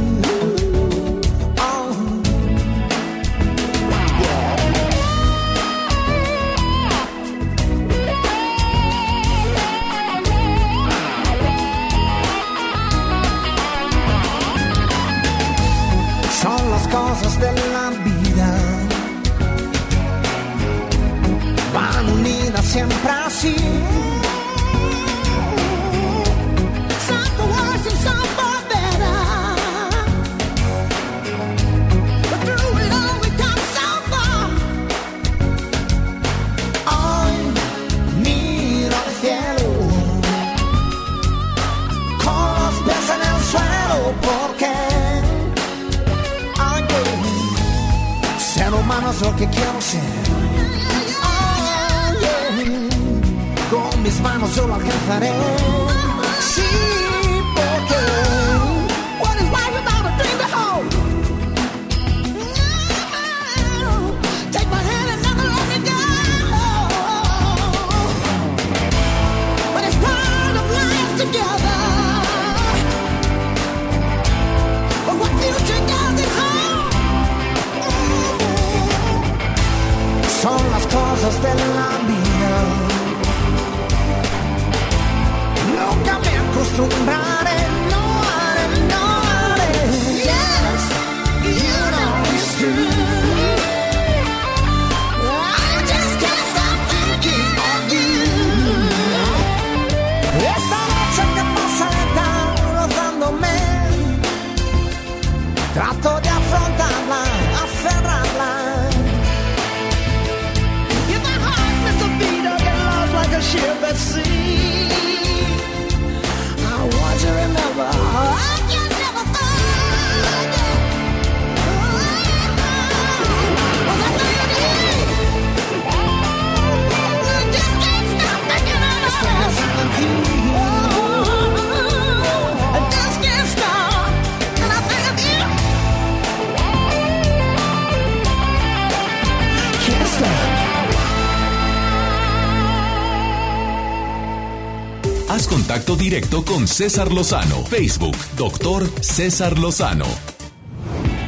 Directo con César Lozano. Facebook, doctor César Lozano.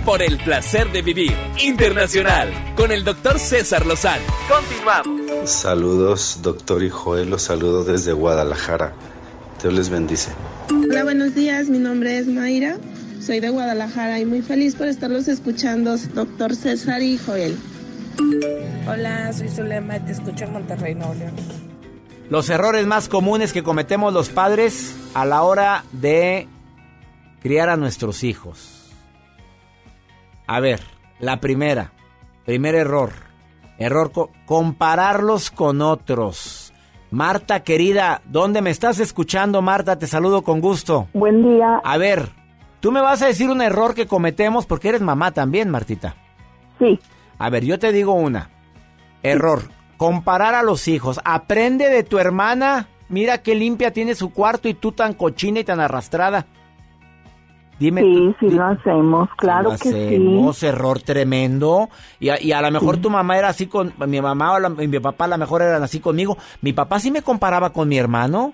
Por el placer de vivir internacional con el doctor César Lozano. Continuamos. Saludos, doctor y Joel, los saludo desde Guadalajara. Dios les bendice. Hola, buenos días. Mi nombre es Mayra. Soy de Guadalajara y muy feliz por estarlos escuchando, doctor César y Joel. Hola, soy Zulema y te escucho en Monterrey, Nuevo León. Los errores más comunes que cometemos los padres a la hora de criar a nuestros hijos. A ver, la primera, primer error. Error, co- compararlos con otros. Marta, querida, ¿dónde me estás escuchando, Marta? Te saludo con gusto. Buen día. A ver, tú me vas a decir un error que cometemos porque eres mamá también, Martita. Sí. A ver, yo te digo una. Error. Comparar a los hijos. Aprende de tu hermana. Mira qué limpia tiene su cuarto y tú tan cochina y tan arrastrada. Dime. Sí, sí lo hacemos, claro lo que hacemos, sí. error tremendo. Y a, y a lo mejor tu mamá era así con mi mamá o la- y mi papá a lo mejor eran así conmigo. Mi papá sí me comparaba con mi hermano.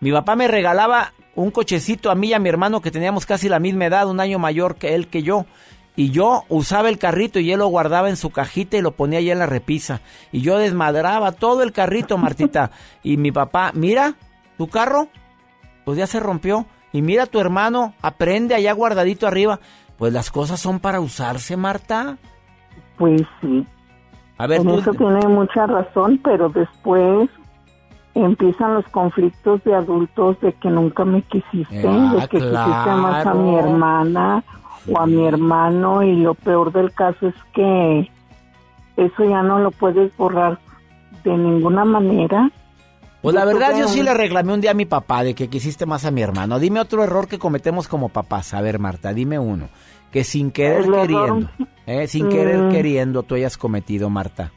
Mi papá me regalaba un cochecito a mí y a mi hermano que teníamos casi la misma edad, un año mayor que él que yo. Y yo usaba el carrito y él lo guardaba en su cajita y lo ponía allá en la repisa. Y yo desmadraba todo el carrito, Martita. y mi papá, mira, tu carro, pues ya se rompió. Y mira tu hermano, aprende allá guardadito arriba. Pues las cosas son para usarse, Marta. Pues sí. A ver, en tú- eso tiene mucha razón, pero después empiezan los conflictos de adultos de que nunca me quisiste, Ah, de que quisiste más a mi hermana o a mi hermano y lo peor del caso es que eso ya no lo puedes borrar de ninguna manera. Pues la verdad yo sí le reclamé un día a mi papá de que quisiste más a mi hermano. Dime otro error que cometemos como papás. A ver, Marta, dime uno. Que sin querer El queriendo, eh, sin querer Mm. queriendo tú hayas cometido, Marta.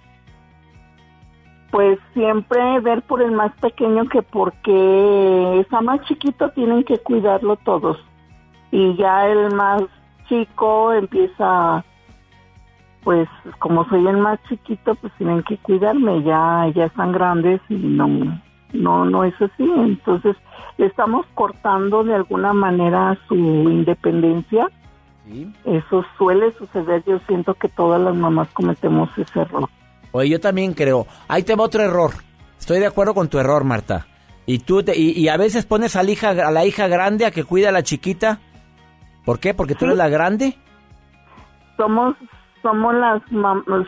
Pues siempre ver por el más pequeño que porque está más chiquito tienen que cuidarlo todos. Y ya el más chico empieza, pues como soy el más chiquito, pues tienen que cuidarme, ya, ya están grandes y no, no, no es así. Entonces, le estamos cortando de alguna manera su independencia. Eso suele suceder, yo siento que todas las mamás cometemos ese error. Oye, yo también creo. Ahí te va otro error. Estoy de acuerdo con tu error, Marta. Y tú te, y, a veces pones a la hija a la hija grande a que cuida a la chiquita. ¿Por qué? Porque tú eres la grande. Somos somos las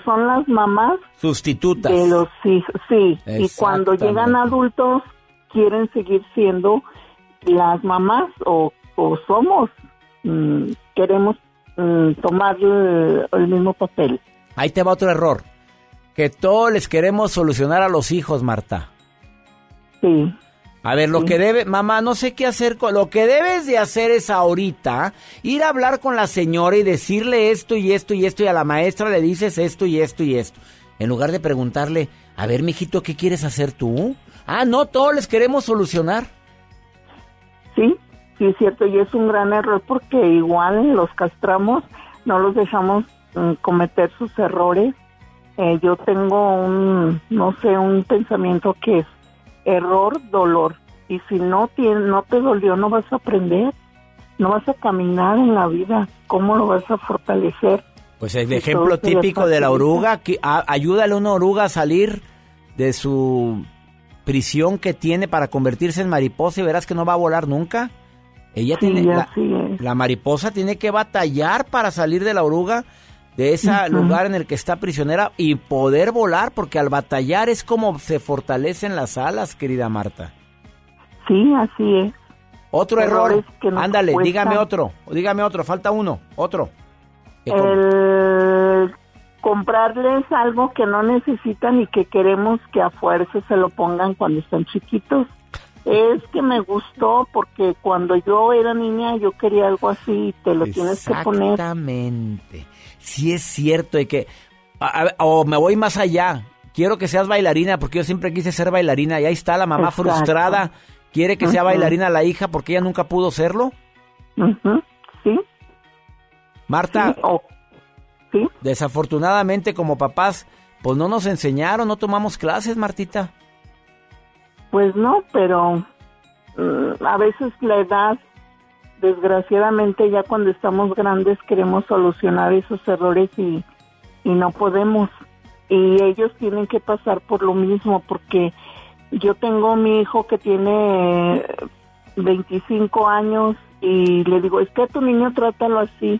son las mamás sustitutas de los hijos, sí. Y cuando llegan adultos quieren seguir siendo las mamás o, o somos mm, queremos mm, tomar el mismo papel. Ahí te va otro error que todos les queremos solucionar a los hijos, Marta. Sí. A ver, lo que debe, mamá, no sé qué hacer con, lo que debes de hacer es ahorita ir a hablar con la señora y decirle esto y esto y esto y a la maestra le dices esto y esto y esto. En lugar de preguntarle, a ver, mijito, ¿qué quieres hacer tú? Ah, no, todos les queremos solucionar. Sí, sí es cierto, y es un gran error porque igual los castramos, no los dejamos mm, cometer sus errores eh, yo tengo un, no sé, un pensamiento que es error, dolor. Y si no, tiene, no te dolió, no vas a aprender, no vas a caminar en la vida. ¿Cómo lo vas a fortalecer? Pues el ejemplo típico de la oruga, que ayúdale a una oruga a salir de su prisión que tiene para convertirse en mariposa y verás que no va a volar nunca. Ella tiene la, la mariposa tiene que batallar para salir de la oruga de ese lugar en el que está prisionera y poder volar, porque al batallar es como se fortalecen las alas, querida Marta. Sí, así es. Otro error. Ándale, dígame otro, dígame otro, falta uno, otro. El comprarles algo que no necesitan y que queremos que a fuerza se lo pongan cuando están chiquitos. Es que me gustó porque cuando yo era niña yo quería algo así y te lo tienes que poner. Exactamente sí es cierto y que... o me voy más allá. Quiero que seas bailarina porque yo siempre quise ser bailarina y ahí está la mamá frustrada. Quiere que sea bailarina la hija porque ella nunca pudo serlo. Sí. Marta, sí. desafortunadamente como papás, pues no nos enseñaron, no tomamos clases, Martita. Pues no, pero mm, a veces la edad desgraciadamente ya cuando estamos grandes queremos solucionar esos errores y, no podemos. Y ellos tienen que pasar por lo mismo porque yo tengo mi hijo que tiene 25 años y le digo, es que a tu niño trátalo así,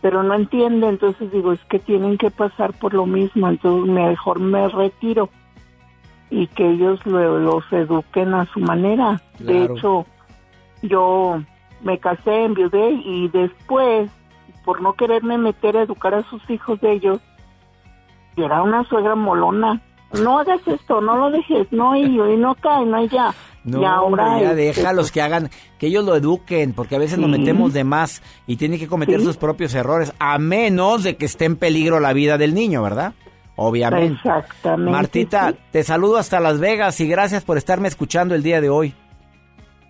pero no entiende, entonces digo, es que tienen que pasar por lo mismo, entonces mejor me retiro y que ellos los eduquen a su manera. De hecho, yo me casé, enviudé y después, por no quererme meter a educar a sus hijos de ellos, era una suegra molona. No hagas esto, no lo dejes, no y, y no cae, no hay ya. No, y ahora ya este, déjalos pues que hagan, que ellos lo eduquen, porque a veces nos metemos de más y tienen que cometer sus propios errores, a menos de que esté en peligro la vida del niño, ¿verdad? Obviamente. Exactamente. Martita, te saludo hasta Las Vegas y gracias por estarme escuchando el día de hoy.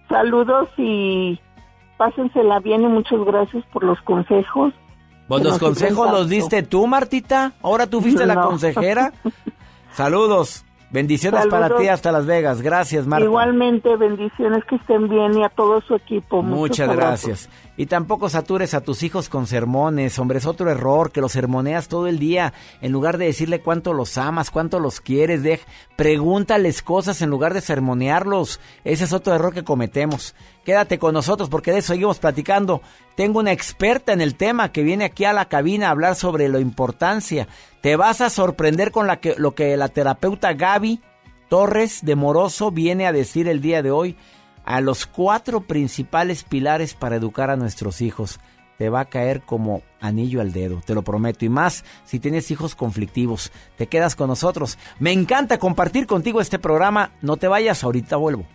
Saludos y pásensela bien y muchas gracias por los consejos. Pues los consejos los diste tú, Martita. Ahora tú fuiste la consejera. Saludos. Bendiciones para ti hasta Las Vegas. Gracias, Marta. Igualmente, bendiciones que estén bien y a todo su equipo. Muchas gracias. Y tampoco satures a tus hijos con sermones. Hombre, es otro error que los sermoneas todo el día. En lugar de decirle cuánto los amas, cuánto los quieres, de, pregúntales cosas en lugar de sermonearlos. Ese es otro error que cometemos. Quédate con nosotros porque de eso seguimos platicando. Tengo una experta en el tema que viene aquí a la cabina a hablar sobre la importancia. Te vas a sorprender con lo que la terapeuta Gaby Torres de Moroso viene a decir el día de hoy a los cuatro principales pilares para educar a nuestros hijos. Te va a caer como anillo al dedo, te lo prometo. Y más si tienes hijos conflictivos. Te quedas con nosotros. Me encanta compartir contigo este programa. No te vayas, ahorita vuelvo.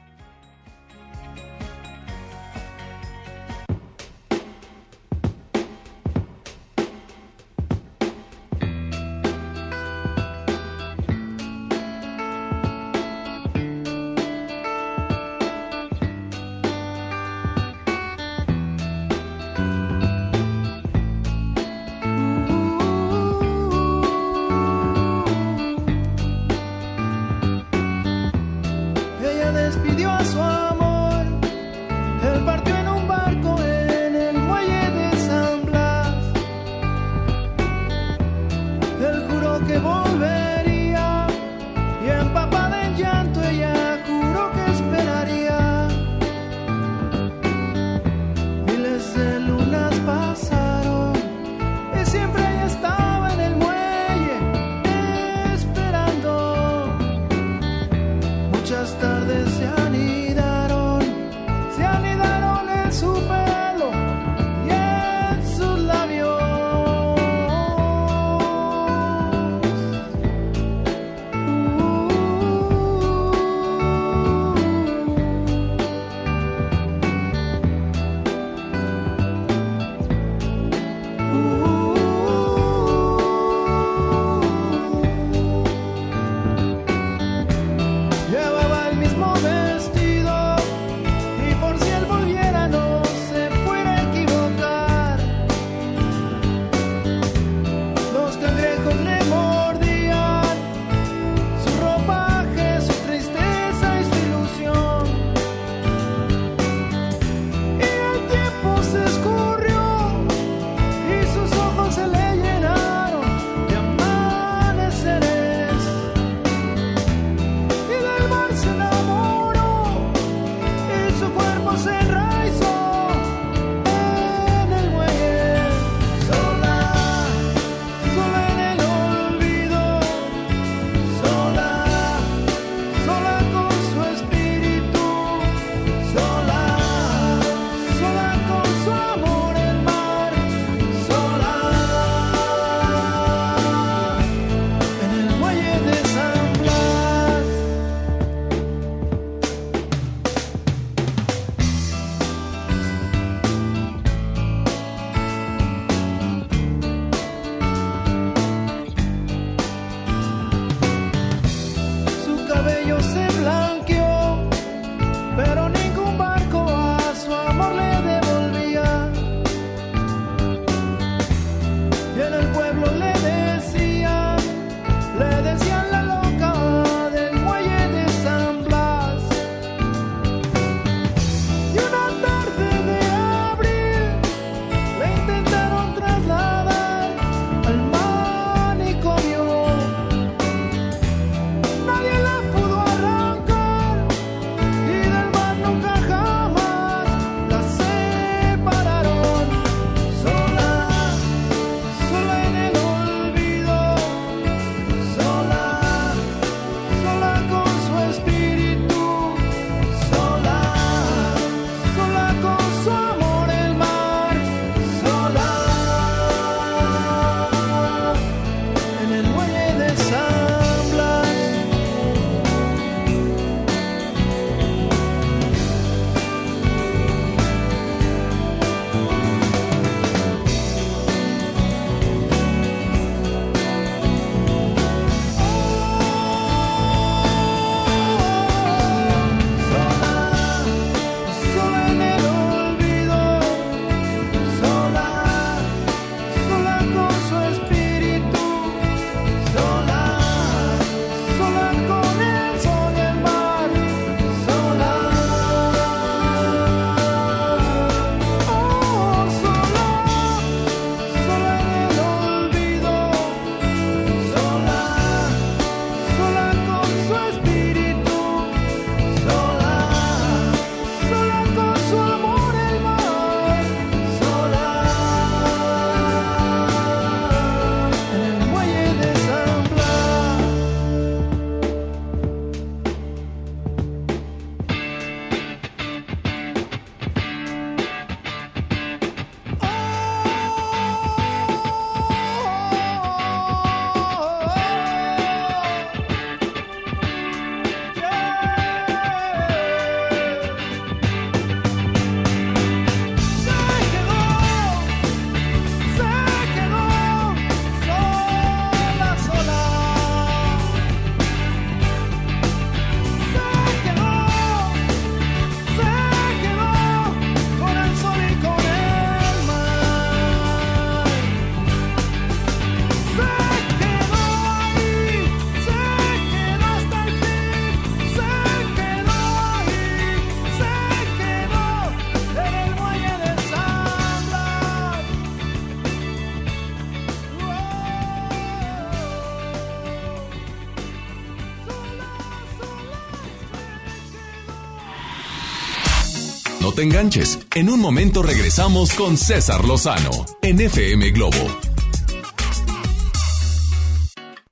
Enganches. En un momento regresamos con César Lozano en FM Globo.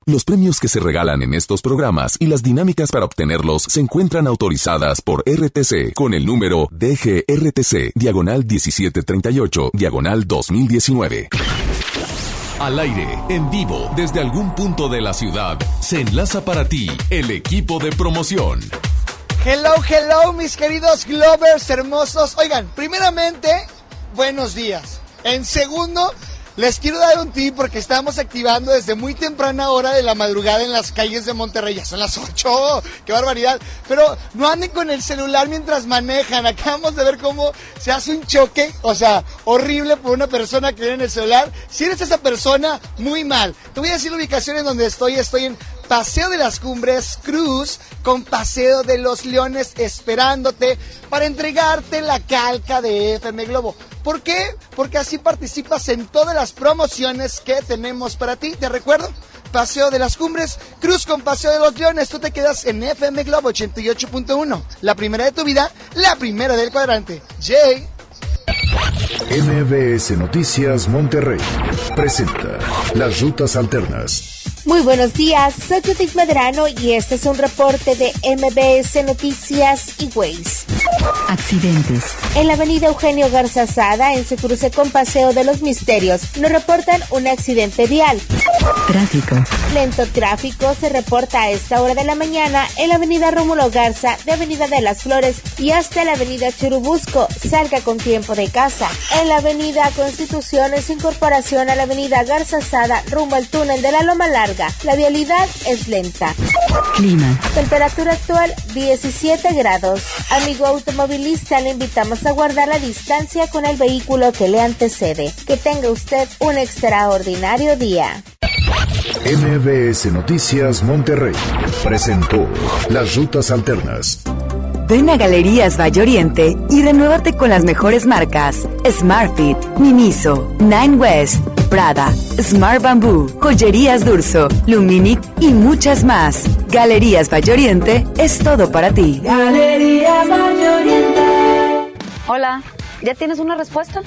Los premios que se regalan en estos programas y las dinámicas para obtenerlos se encuentran autorizadas por RTC con el número DGRTC, diagonal 1738, diagonal 2019. Al aire, en vivo, desde algún punto de la ciudad, se enlaza para ti el equipo de promoción. Hello, hello, mis queridos Glovers hermosos. Oigan, primeramente, buenos días. En segundo, les quiero dar un tip porque estamos activando desde muy temprana hora de la madrugada en las calles de Monterrey. Ya son las 8, qué barbaridad. Pero no anden con el celular mientras manejan. Acabamos de ver cómo se hace un choque, o sea, horrible por una persona que viene en el celular. Si eres esa persona, muy mal. Te voy a decir la ubicación en donde estoy. Estoy en Paseo de las Cumbres Cruz con Paseo de los Leones esperándote para entregarte la calca de FM Globo. ¿Por qué? Porque así participas en todas las promociones que tenemos para ti. Te recuerdo, Paseo de las Cumbres, Cruz con Paseo de los Leones. Tú te quedas en FM Globo 88.1. La primera de tu vida, la primera del cuadrante. Jay. MBS Noticias Monterrey presenta Las Rutas Alternas. Muy buenos días, soy Judith Medrano y este es un reporte de MBS Noticias y Ways. Accidentes. En la avenida Eugenio Garza Sada, en su cruce con Paseo de los Misterios, nos reportan un accidente vial. Tráfico. Lento tráfico se reporta a esta hora de la mañana en la avenida Rómulo Garza, de Avenida de las Flores y hasta la avenida Churubusco. Salga con tiempo de casa. En la avenida Constitución, en su incorporación a la avenida Garza Sada, rumbo al túnel de la Loma Larga. La vialidad es lenta. Clima. Temperatura actual 17 grados. Amigo automovilista, le invitamos a guardar la distancia con el vehículo que le antecede. Que tenga usted un extraordinario día. MBS Noticias Monterrey presentó Las Rutas Alternas. Ven a Galerías Valle Oriente y renuévate con las mejores marcas: Smartfit, Miniso, Nine West, Prada, Smart Bamboo, Joyerías Durso, Luminic y muchas más. Galerías Valle Oriente es todo para ti. Galerías Valle Oriente. Hola, ¿ya tienes una respuesta?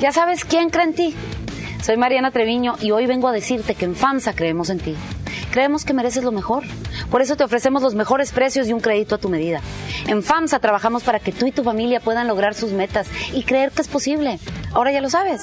¿Ya sabes quién cree en ti? Soy Mariana Treviño y hoy vengo a decirte que en FAMSA creemos en ti. Creemos que mereces lo mejor. Por eso te ofrecemos los mejores precios y un crédito a tu medida. En FAMSA trabajamos para que tú y tu familia puedan lograr sus metas y creer que es posible. Ahora ya lo sabes.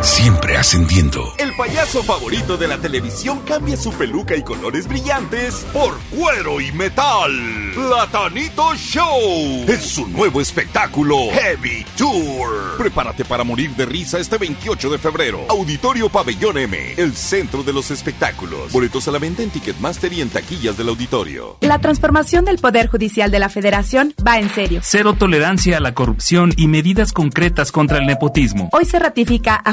Siempre ascendiendo. El payaso favorito de la televisión cambia su peluca y colores brillantes por cuero y metal. Platanito Show es su nuevo espectáculo Heavy Tour. Prepárate para morir de risa este 28 de febrero. Auditorio Pabellón M, el centro de los espectáculos. Boletos a la venta en Ticketmaster y en taquillas del auditorio. La transformación del Poder Judicial de la Federación va en serio. Cero tolerancia a la corrupción y medidas concretas contra el nepotismo. Hoy se ratifica a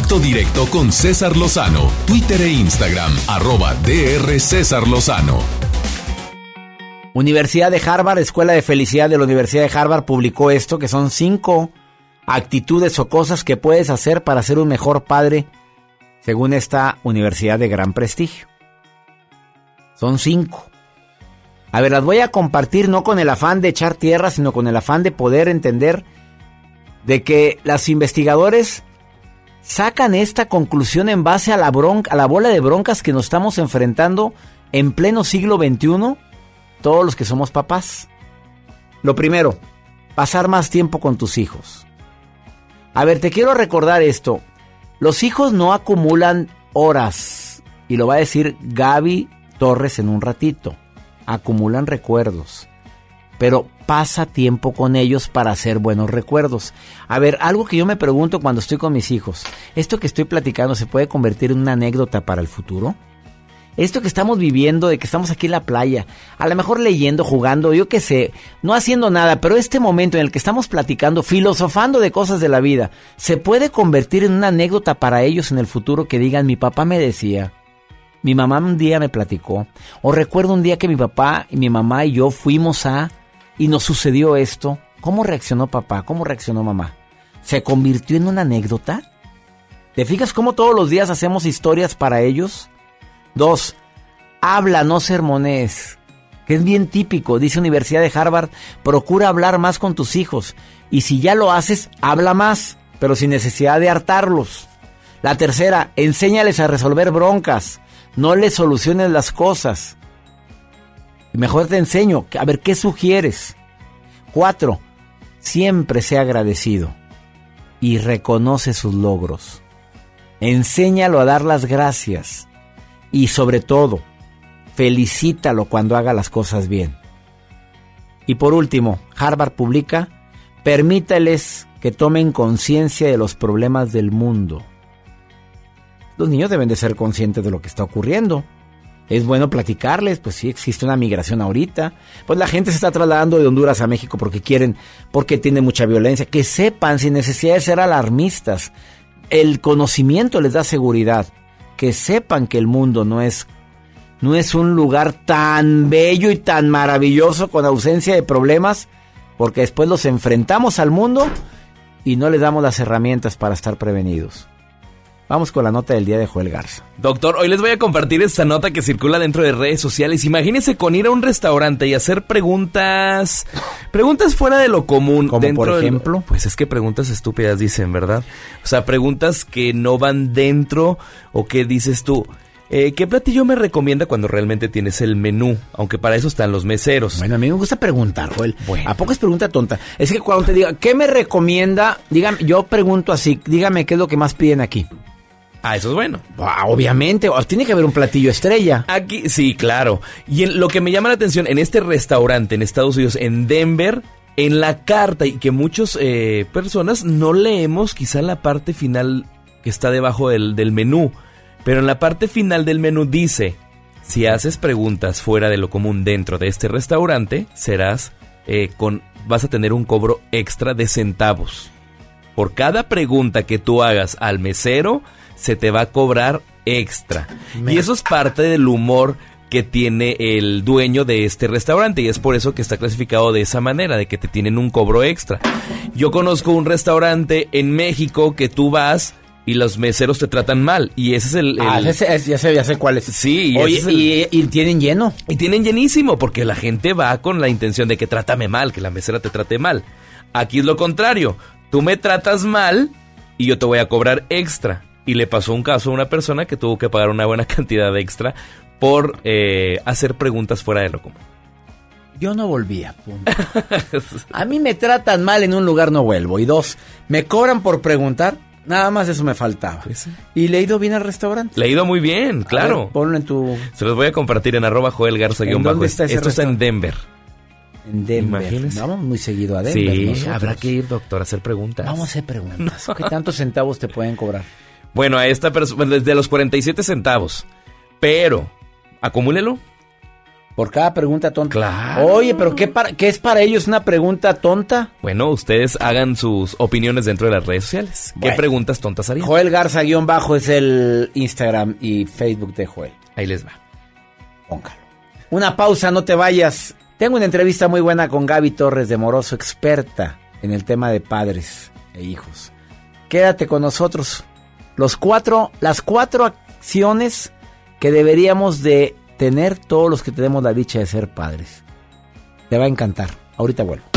contacto directo con César Lozano, Twitter e Instagram, arroba DR César Lozano. Universidad de Harvard, Escuela de Felicidad de la Universidad de Harvard publicó esto, que son cinco actitudes o cosas que puedes hacer para ser un mejor padre, según esta universidad de gran prestigio. Son cinco. A ver, las voy a compartir no con el afán de echar tierra, sino con el afán de poder entender de que los investigadores sacan esta conclusión en base a la bronca, a la bola de broncas que nos estamos enfrentando en pleno siglo XXI, todos los que somos papás. Lo primero, pasar más tiempo con tus hijos. A ver, te quiero recordar esto. Los hijos no acumulan horas, y lo va a decir Gaby Torres en un ratito. Acumulan recuerdos. Pero pasa tiempo con ellos para hacer buenos recuerdos. A ver, algo que yo me pregunto cuando estoy con mis hijos, ¿esto que estoy platicando se puede convertir en una anécdota para el futuro? Esto que estamos viviendo, de que estamos aquí en la playa, a lo mejor leyendo, jugando, yo qué sé, no haciendo nada, pero este momento en el que estamos platicando, filosofando de cosas de la vida, se puede convertir en una anécdota para ellos en el futuro que digan, mi papá me decía, mi mamá un día me platicó, o recuerdo un día que mi papá y mi mamá y yo fuimos a, y nos sucedió esto. ¿Cómo reaccionó papá? ¿Cómo reaccionó mamá? ¿Se convirtió en una anécdota? ¿Te fijas cómo todos los días hacemos historias para ellos? Dos, habla, no sermones. Que es bien típico, dice Universidad de Harvard, procura hablar más con tus hijos. Y si ya lo haces, habla más, pero sin necesidad de hartarlos. La tercera, enséñales a resolver broncas. No les soluciones las cosas. Mejor te enseño. A ver, ¿qué sugieres? Cuatro, siempre sea agradecido y reconoce sus logros. Enséñalo a dar las gracias y sobre todo, felicítalo cuando haga las cosas bien. Y por último, Harvard publica, permíteles que tomen conciencia de los problemas del mundo. Los niños deben de ser conscientes de lo que está ocurriendo. Es bueno platicarles, pues sí, existe una migración ahorita. Pues la gente se está trasladando de Honduras a México porque quieren, porque tiene mucha violencia. Que sepan, sin necesidad de ser alarmistas, el conocimiento les da seguridad. Que sepan que el mundo no es, no es un lugar tan bello y tan maravilloso con ausencia de problemas, porque después los enfrentamos al mundo y no les damos las herramientas para estar prevenidos. Vamos con la nota del día de Joel Garza. Doctor, hoy les voy a compartir esta nota que circula dentro de redes sociales. Imagínense con ir a un restaurante y hacer preguntas, preguntas fuera de lo común. Como por del- ejemplo? pues es que preguntas estúpidas dicen, ¿verdad? O sea, preguntas que no van dentro o que dices tú. eh, ¿Qué platillo me recomienda cuando realmente tienes el menú? Aunque para eso están los meseros. Bueno, a mí me gusta preguntar, Joel. ¿A poco es pregunta tonta? Es que cuando te diga, ¿qué me recomienda? Dígame, yo pregunto así, dígame qué es lo que más piden aquí. Ah, eso es bueno. Ah, obviamente, o- tiene que haber un platillo estrella. Aquí, sí, claro. Y en- lo que me llama la atención en este restaurante en Estados Unidos, en Denver, en la carta, y que muchas eh, personas no leemos quizá la parte final que está debajo del, del menú, pero en la parte final del menú dice, si haces preguntas fuera de lo común dentro de este restaurante, serás eh, con, vas a tener un cobro extra de centavos. Por cada pregunta que tú hagas al mesero, se te va a cobrar extra. Me- Y eso es parte del humor que tiene el dueño de este restaurante y es por eso que está clasificado de esa manera, de que te tienen un cobro extra. Yo conozco un restaurante en México que tú vas y los meseros te tratan mal y ese es el... Ah, ese es- ya sé, ya sé cuál es. Sí, y Oye, ese es el- y, y tienen lleno. y tienen llenísimo, porque la gente va con la intención de que trátame mal, que la mesera te trate mal. Aquí es lo contrario. Tú me tratas mal y yo te voy a cobrar extra. Y le pasó un caso a una persona que tuvo que pagar una buena cantidad extra por eh, hacer preguntas fuera de lo común. Yo no volvía, punto. A mí me tratan mal en un lugar, no vuelvo. Y dos, me cobran por preguntar. Nada más eso me faltaba. Y le he ido bien al restaurante. Le ha ido muy bien, claro. ver, ponlo en tu... Se los voy a compartir en arroba Joel Garza ¿En guion dónde bajo. está ese Esto está en? Denver. En Denver. Vamos muy seguido a Denver. Sí, nosotros. habrá que ir, doctor, a hacer preguntas. Vamos a hacer preguntas. ¿Qué tantos centavos te pueden cobrar? Bueno, a esta persona, desde los 47 centavos. Pero, acumúlelo. Por cada pregunta tonta. Claro. Oye, pero ¿qué, para, ¿qué es para ellos una pregunta tonta? Bueno, ustedes hagan sus opiniones dentro de las redes sociales. ¿Qué preguntas tontas harían? Joel Garza guion bajo es el Instagram y Facebook de Joel. Ahí les va. Póngalo. Una pausa, no te vayas. Tengo una entrevista muy buena con Gaby Torres de Moroso, experta en el tema de padres e hijos. Quédate con nosotros. Los cuatro, las cuatro acciones que deberíamos de tener todos los que tenemos la dicha de ser padres. Te va a encantar. Ahorita vuelvo.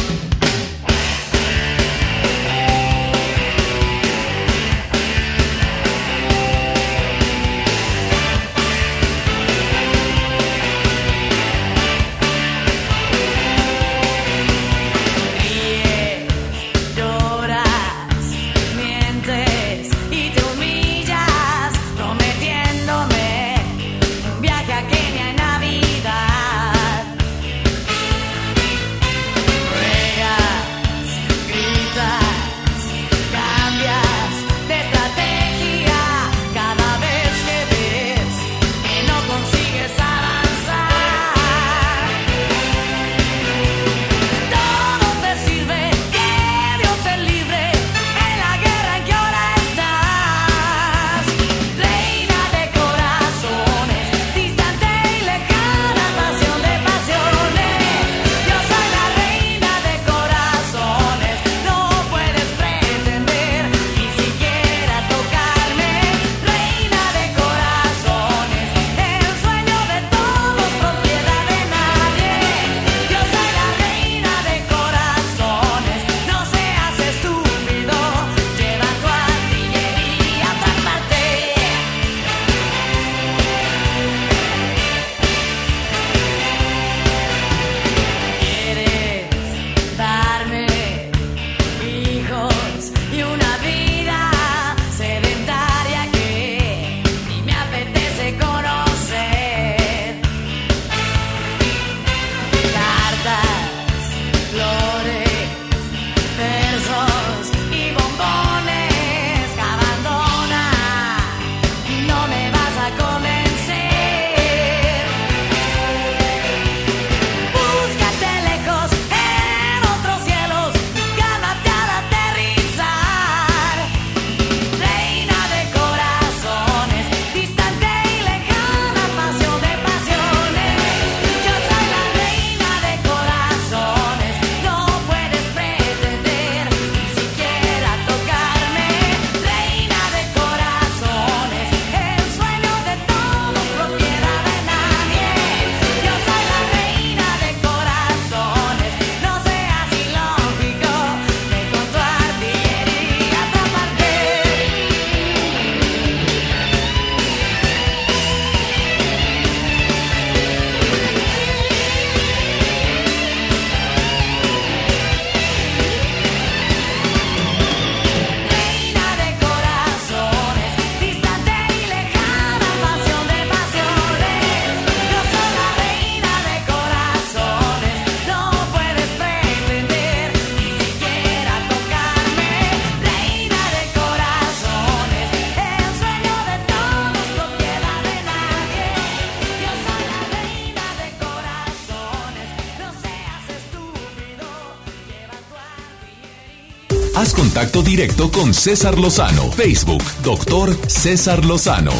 Contacto directo con César Lozano. Facebook, doctor César Lozano.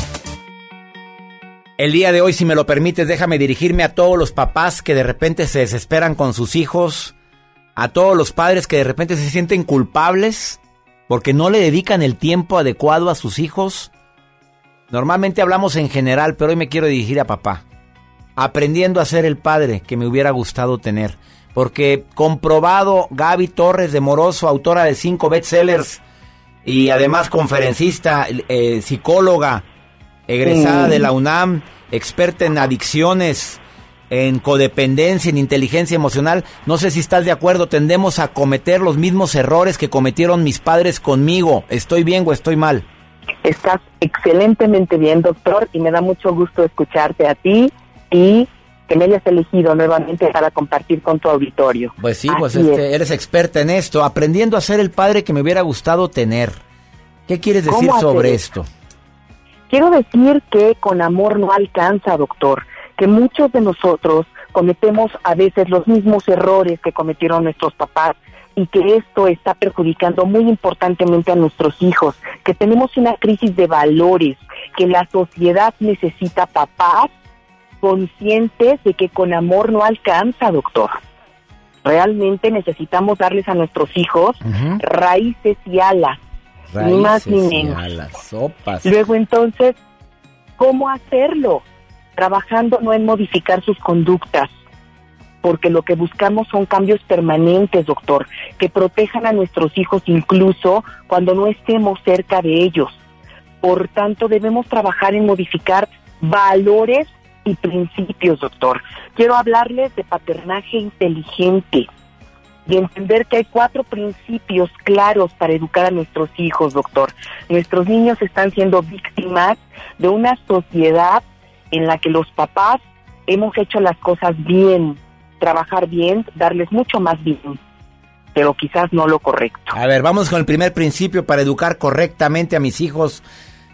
El día de hoy, si me lo permites, déjame dirigirme a todos los papás que de repente se desesperan con sus hijos, a todos los padres que de repente se sienten culpables porque no le dedican el tiempo adecuado a sus hijos. Normalmente hablamos en general, pero hoy me quiero dirigir a papá. Aprendiendo a ser el padre que me hubiera gustado tener. Porque comprobado, Gaby Torres de Moroso, autora de cinco bestsellers y además conferencista, eh, psicóloga, egresada Mm. de la UNAM, experta en adicciones, en codependencia, en inteligencia emocional. No sé si estás de acuerdo, tendemos a cometer los mismos errores que cometieron mis padres conmigo. ¿Estoy bien o estoy mal? Estás excelentemente bien, doctor, y me da mucho gusto escucharte a ti y que me hayas elegido nuevamente para compartir con tu auditorio. Pues sí, pues este, es. eres experta en esto, aprendiendo a ser el padre que me hubiera gustado tener. ¿Qué quieres decir ¿Cómo hacer sobre esto? esto? Quiero decir que con amor no alcanza, doctor, que muchos de nosotros cometemos a veces los mismos errores que cometieron nuestros papás y que esto está perjudicando muy importantemente a nuestros hijos, que tenemos una crisis de valores, que la sociedad necesita papás conscientes de que con amor no alcanza, doctor. Realmente necesitamos darles a nuestros hijos raíces y alas, ni más ni y menos. alas, sopas. Luego entonces, ¿cómo hacerlo? Trabajando no en modificar sus conductas, porque lo que buscamos son cambios permanentes, doctor, que protejan a nuestros hijos incluso cuando no estemos cerca de ellos. Por tanto, debemos trabajar en modificar valores y principios, doctor. Quiero hablarles de paternaje inteligente y entender que hay cuatro principios claros para educar a nuestros hijos, doctor. Nuestros niños están siendo víctimas de una sociedad en la que los papás hemos hecho las cosas bien, trabajar bien, darles mucho más bien, pero quizás no lo correcto. A ver, vamos con el primer principio para educar correctamente a mis hijos.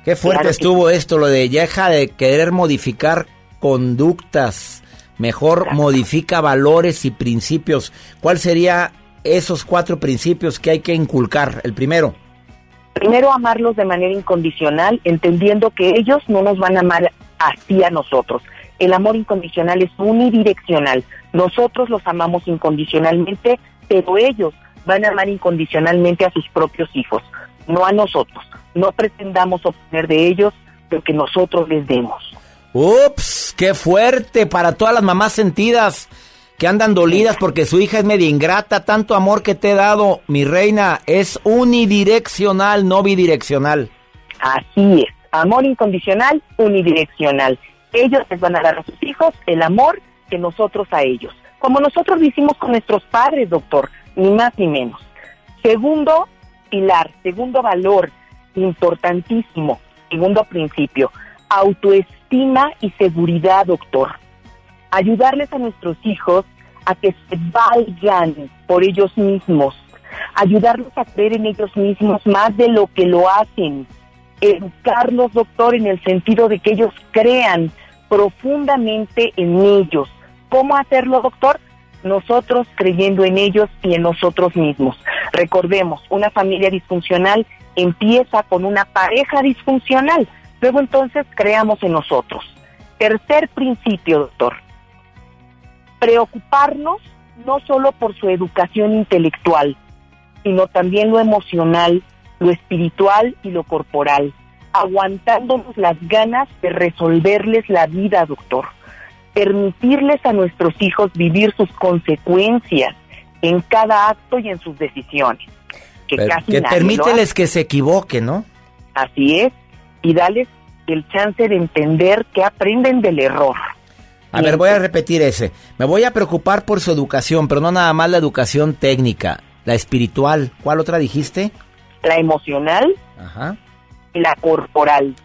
Qué fuerte Claro estuvo esto, lo de deja de querer modificar conductas, mejor modifica valores y principios. ¿Cuál sería esos cuatro principios que hay que inculcar? El primero. Primero, amarlos de manera incondicional, entendiendo que ellos no nos van a amar así a nosotros. El amor incondicional es unidireccional. Nosotros los amamos incondicionalmente, pero ellos van a amar incondicionalmente a sus propios hijos, no a nosotros. No pretendamos obtener de ellos lo que nosotros les demos. Ups, qué fuerte para todas las mamás sentidas que andan dolidas porque su hija es media ingrata. Tanto amor que te he dado, mi reina, es unidireccional, no bidireccional. Así es, amor incondicional, unidireccional. Ellos les van a dar a sus hijos el amor que nosotros a ellos. Como nosotros lo hicimos con nuestros padres, doctor, ni más ni menos. Segundo pilar, segundo valor importantísimo, segundo principio, autoestima y seguridad, doctor. Ayudarles a nuestros hijos a que se valgan por ellos mismos, ayudarlos a creer en ellos mismos más de lo que lo hacen, educarlos, doctor, en el sentido de que ellos crean profundamente en ellos. ¿Cómo hacerlo, doctor? Nosotros creyendo en ellos y en nosotros mismos. Recordemos, una familia disfuncional empieza con una pareja disfuncional. Luego entonces creamos en nosotros. Tercer principio, doctor. Preocuparnos no solo por su educación intelectual, sino también lo emocional, lo espiritual y lo corporal, aguantándonos las ganas de resolverles la vida, doctor. Permitirles a nuestros hijos vivir sus consecuencias en cada acto y en sus decisiones. Que Pero casi que permíteles que se equivoquen, ¿no? Así es, y darles el chance de entender que aprenden del error. A ver, voy a repetir ese. Me voy a preocupar por su educación, pero no nada más la educación técnica, la espiritual. ¿Cuál otra dijiste? La emocional Ajá. y la corporal.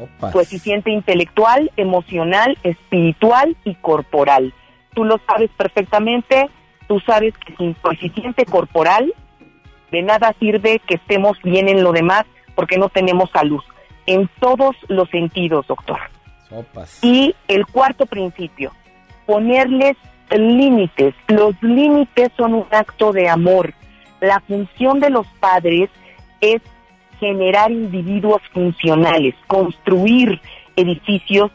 Opas. Coeficiente intelectual, emocional, espiritual y corporal. Tú lo sabes perfectamente, tú sabes que sin coeficiente corporal de nada sirve que estemos bien en lo demás porque no tenemos salud. En todos los sentidos, doctor. Sopas. Y el cuarto principio, ponerles límites. Los límites son un acto de amor. La función de los padres es generar individuos funcionales, construir edificios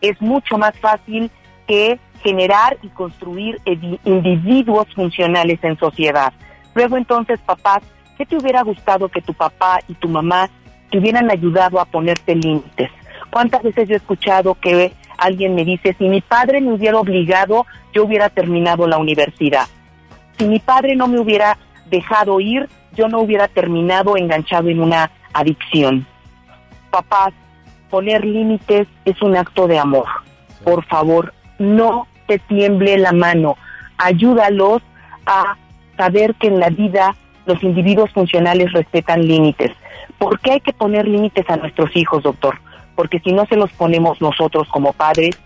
es mucho más fácil que generar y construir individuos funcionales en sociedad. Luego entonces, papás, ¿qué te hubiera gustado que tu papá y tu mamá te hubieran ayudado a ponerte límites? ¿Cuántas veces yo he escuchado que alguien me dice, si mi padre me hubiera obligado, yo hubiera terminado la universidad? Si mi padre no me hubiera dejado ir, yo no hubiera terminado enganchado en una adicción. Papás, poner límites es un acto de amor. Por favor, no te tiemble la mano. Ayúdalos a saber que en la vida los individuos funcionales respetan límites. ¿Por qué hay que poner límites a nuestros hijos, doctor? Porque si no se los ponemos nosotros como padres,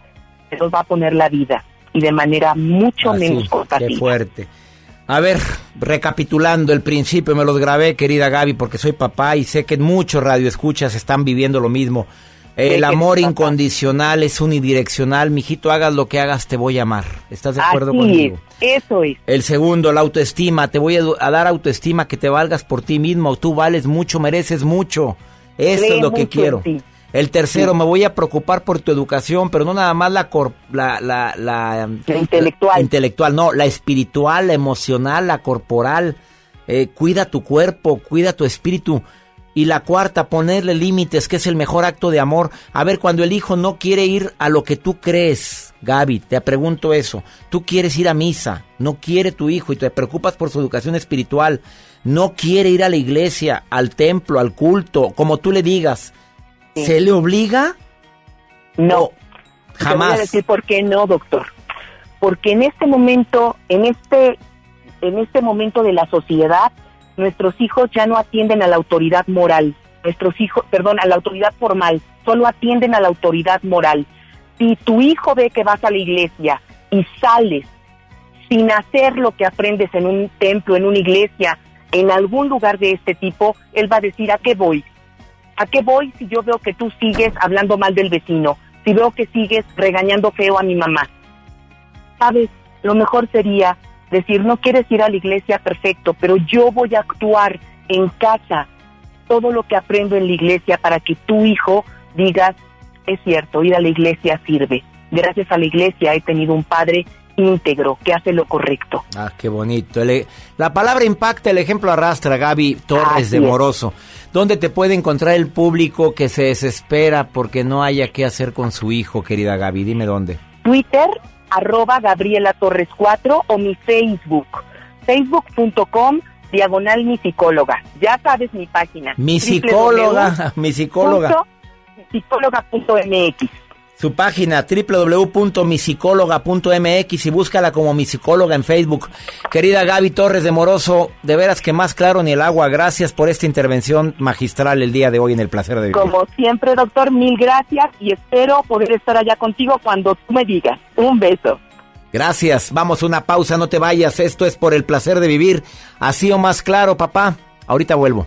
se los va a poner la vida y de manera mucho Así, menos qué compasiva. fuerte. A ver, recapitulando el principio, me los grabé, querida Gaby, porque soy papá y sé que muchos radioescuchas están viviendo lo mismo. El que amor incondicional es unidireccional. Mijito, hagas lo que hagas, te voy a amar. ¿Estás de acuerdo Así conmigo? es, eso es. El segundo, la autoestima. Te voy a, a dar autoestima que te valgas por ti mismo. Tú vales mucho, mereces mucho. Eso Cree es lo que quiero. El tercero, Sí. me voy a preocupar por tu educación, pero no nada más la cor- la, la, la, intelectual. la intelectual, no, la espiritual, la emocional, la corporal. Eh, cuida tu cuerpo, cuida tu espíritu. Y la cuarta, ponerle límites, que es el mejor acto de amor. A ver, cuando el hijo no quiere ir a lo que tú crees, Gaby, te pregunto eso. Tú quieres ir a misa, no quiere tu hijo y te preocupas por su educación espiritual. No quiere ir a la iglesia, al templo, al culto, como tú le digas. ¿Se le obliga? No. O Te voy a Jamás. decir por qué no, doctor. Porque en este momento, en este, en este momento de la sociedad, nuestros hijos ya no atienden a la autoridad moral. Nuestros hijos, perdón, a la autoridad formal, solo atienden a la autoridad moral. Si tu hijo ve que vas a la iglesia y sales sin hacer lo que aprendes en un templo, en una iglesia, en algún lugar de este tipo, él va a decir, ¿a qué voy? ¿A qué voy si yo veo que tú sigues hablando mal del vecino? Si veo que sigues regañando feo a mi mamá. Sabes, lo mejor sería decir, no quieres ir a la iglesia, perfecto, pero yo voy a actuar en casa todo lo que aprendo en la iglesia para que tu hijo digas, es cierto, ir a la iglesia sirve. Gracias a la iglesia he tenido un padre íntegro que hace lo correcto. Ah, qué bonito. La palabra impacta, el ejemplo arrastra, Gaby Torres Así de. Moroso. ¿Dónde te puede encontrar el público que se desespera porque no haya qué hacer con su hijo, querida Gaby? Dime dónde. Twitter, arroba Gabriela Torres 4 o mi Facebook, facebook.com, diagonal mi psicóloga. Ya sabes mi página. Mi psicóloga, mi psicóloga. Psicóloga.mx. Su página www.misicóloga.mx y búscala como mi psicóloga en Facebook. Querida Gaby Torres de Moroso, de veras que más claro ni el agua. Gracias por esta intervención magistral el día de hoy en el placer de vivir. Como siempre, doctor, mil gracias y espero poder estar allá contigo cuando tú me digas. Un beso. Gracias. Vamos a una pausa, no te vayas. Esto es por el placer de vivir. Así o más claro, papá. Ahorita vuelvo.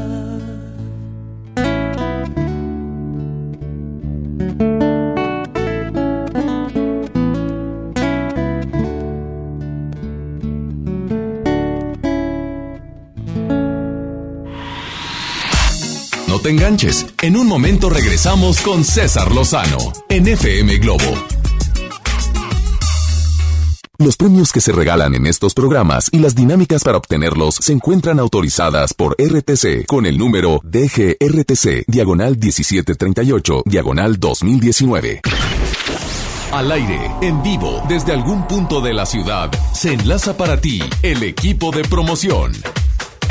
Enganches. En un momento regresamos con César Lozano en FM Globo. Los premios que se regalan en estos programas y las dinámicas para obtenerlos se encuentran autorizadas por RTC con el número DGRTC, diagonal 1738, diagonal 2019. Al aire, en vivo, desde algún punto de la ciudad, se enlaza para ti el equipo de promoción.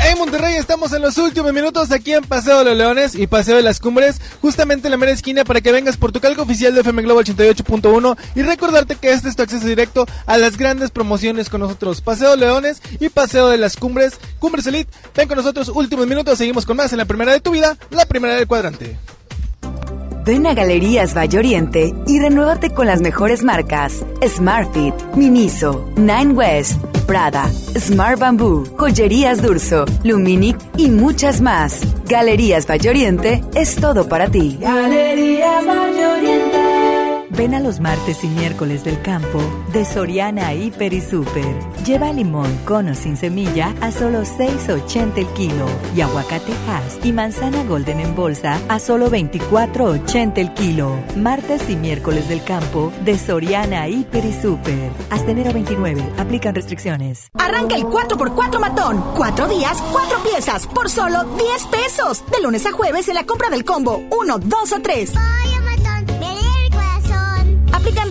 En Monterrey estamos en los últimos minutos aquí en Paseo de los Leones y Paseo de las Cumbres, justamente en la mera esquina para que vengas por tu calco oficial de FM Globo 88.1 y recordarte que este es tu acceso directo a las grandes promociones con nosotros. Paseo de Leones y Paseo de las Cumbres, Cumbres Elite. Ven con nosotros últimos minutos, seguimos con más en la primera de tu vida, la primera del cuadrante. Ven a Galerías Valle Oriente y renuévate con las mejores marcas: Smartfit, Miniso, Nine West, Prada, Smart Bamboo, Joyerías Durso, Luminic y muchas más. Galerías Valle Oriente es todo para ti. Galerías. Ven a los martes y miércoles del campo de Soriana Hiper y Super. Lleva limón cono sin semilla a solo 6.80 el kilo y aguacate Hass y manzana Golden en bolsa a solo 24.80 el kilo. Martes y miércoles del campo de Soriana Hiper y Super. Hasta enero 29. Aplican restricciones. Arranca el 4x4 matón. Cuatro días, cuatro piezas, por solo 10 pesos. De lunes a jueves en la compra del combo 1, 2 o 3.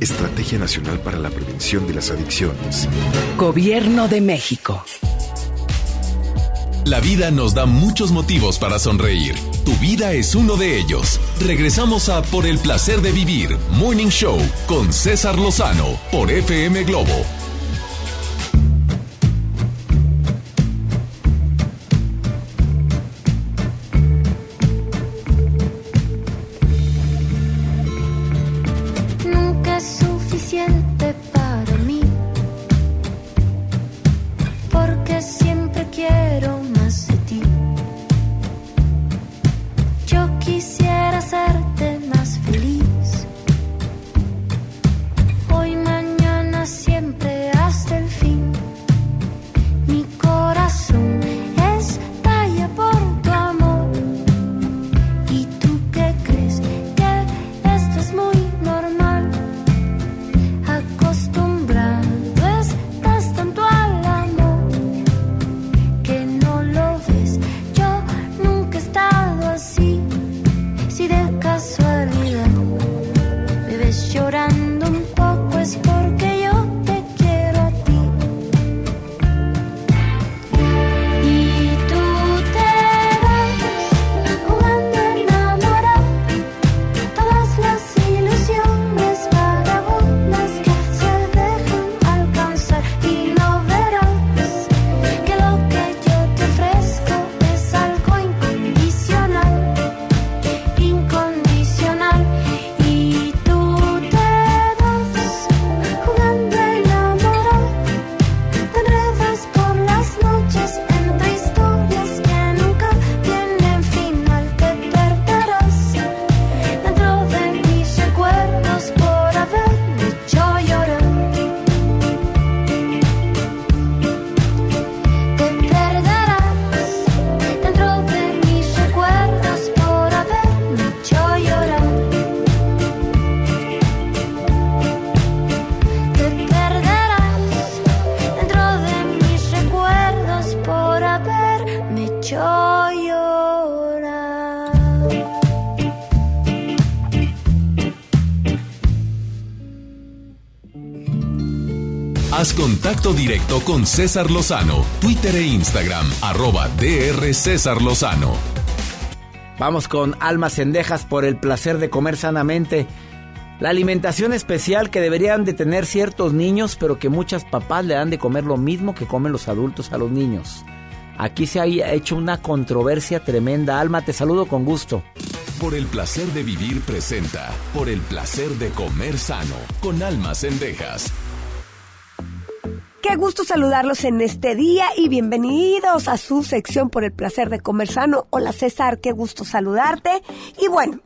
Estrategia Nacional para la Prevención de las Adicciones. Gobierno de México. La vida nos da muchos motivos para sonreír. Tu vida es uno de ellos. Regresamos a Por el placer de vivir, Morning Show, con César Lozano, por FM Globo. Contacto directo con César Lozano, Twitter e Instagram, arroba DR César Lozano. Vamos con almas cendejas por el placer de comer sanamente. La alimentación especial que deberían de tener ciertos niños, pero que muchas papás le dan de comer lo mismo que comen los adultos a los niños. Aquí se ha hecho una controversia tremenda. Alma, te saludo con gusto. Por el placer de vivir presenta, por el placer de comer sano, con almas cendejas. Qué gusto saludarlos en este día y bienvenidos a su sección por el placer de comer sano. Hola César, qué gusto saludarte. Y bueno,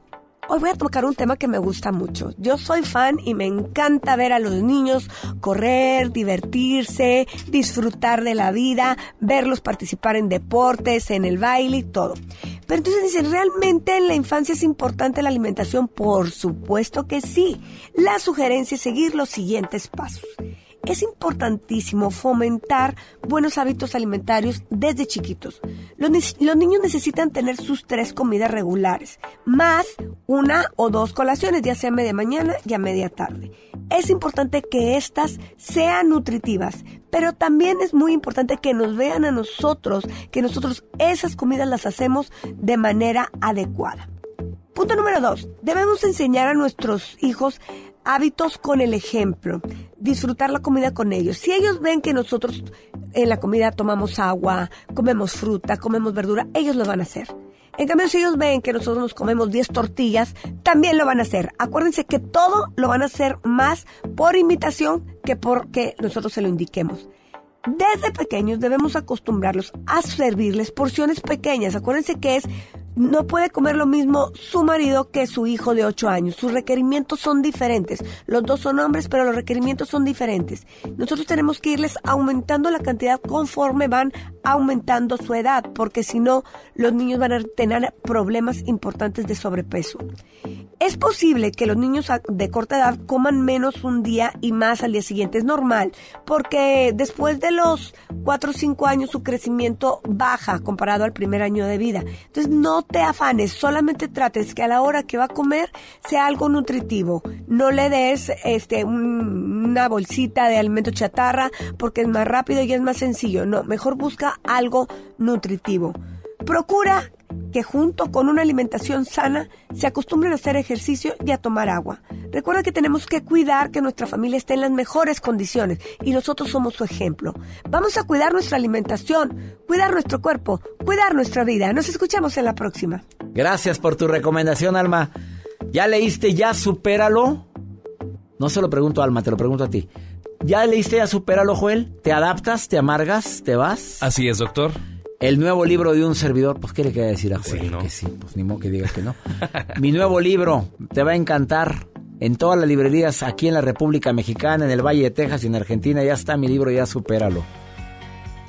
hoy voy a tocar un tema que me gusta mucho. Yo soy fan y me encanta ver a los niños correr, divertirse, disfrutar de la vida, verlos participar en deportes, en el baile y todo. Pero entonces dicen, ¿realmente en la infancia es importante la alimentación? Por supuesto que sí. La sugerencia es seguir los siguientes pasos. Es importantísimo fomentar buenos hábitos alimentarios desde chiquitos. Los, ni- los niños necesitan tener sus tres comidas regulares, más una o dos colaciones, ya sea media mañana y a media tarde. Es importante que éstas sean nutritivas, pero también es muy importante que nos vean a nosotros, que nosotros esas comidas las hacemos de manera adecuada. Punto número dos. Debemos enseñar a nuestros hijos hábitos con el ejemplo. Disfrutar la comida con ellos. Si ellos ven que nosotros en la comida tomamos agua, comemos fruta, comemos verdura, ellos lo van a hacer. En cambio, si ellos ven que nosotros nos comemos 10 tortillas, también lo van a hacer. Acuérdense que todo lo van a hacer más por imitación que porque nosotros se lo indiquemos. Desde pequeños debemos acostumbrarlos a servirles porciones pequeñas. Acuérdense que es no puede comer lo mismo su marido que su hijo de 8 años. Sus requerimientos son diferentes. Los dos son hombres, pero los requerimientos son diferentes. Nosotros tenemos que irles aumentando la cantidad conforme van aumentando su edad, porque si no, los niños van a tener problemas importantes de sobrepeso. Es posible que los niños de corta edad coman menos un día y más al día siguiente. Es normal, porque después de los 4 o 5 años su crecimiento baja comparado al primer año de vida. Entonces no te afanes, solamente trates que a la hora que va a comer sea algo nutritivo. No le des este un- una bolsita de alimento chatarra porque es más rápido y es más sencillo. No, mejor busca algo nutritivo. Procura que junto con una alimentación sana se acostumbren a hacer ejercicio y a tomar agua. Recuerda que tenemos que cuidar que nuestra familia esté en las mejores condiciones y nosotros somos su ejemplo. Vamos a cuidar nuestra alimentación, cuidar nuestro cuerpo, cuidar nuestra vida. Nos escuchamos en la próxima. Gracias por tu recomendación, Alma. ¿Ya leíste Ya Supéralo? No se lo pregunto a Alma, te lo pregunto a ti. ¿Ya leíste Ya Supéralo, Joel? ¿Te adaptas? ¿Te amargas? ¿Te vas? Así es, doctor. El nuevo libro de un servidor, pues ¿qué le queda decir a Joel? Que sí, pues ni modo que digas que no. Mi nuevo libro te va a encantar. En todas las librerías aquí en la República Mexicana, en el Valle de Texas y en Argentina ya está mi libro, ya supéralo.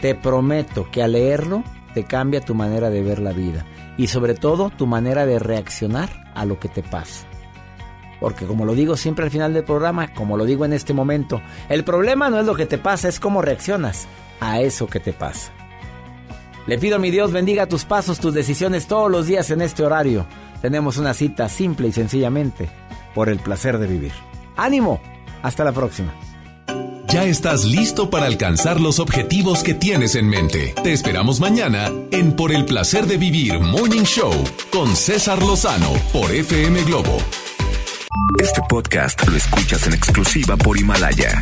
Te prometo que al leerlo te cambia tu manera de ver la vida y sobre todo tu manera de reaccionar a lo que te pasa. Porque como lo digo siempre al final del programa, como lo digo en este momento, el problema no es lo que te pasa, es cómo reaccionas a eso que te pasa. Le pido a mi Dios bendiga tus pasos, tus decisiones todos los días en este horario. Tenemos una cita simple y sencillamente por el placer de vivir. ¡Ánimo! Hasta la próxima. Ya estás listo para alcanzar los objetivos que tienes en mente. Te esperamos mañana en Por el placer de vivir Morning Show con César Lozano por FM Globo. Este podcast lo escuchas en exclusiva por Himalaya.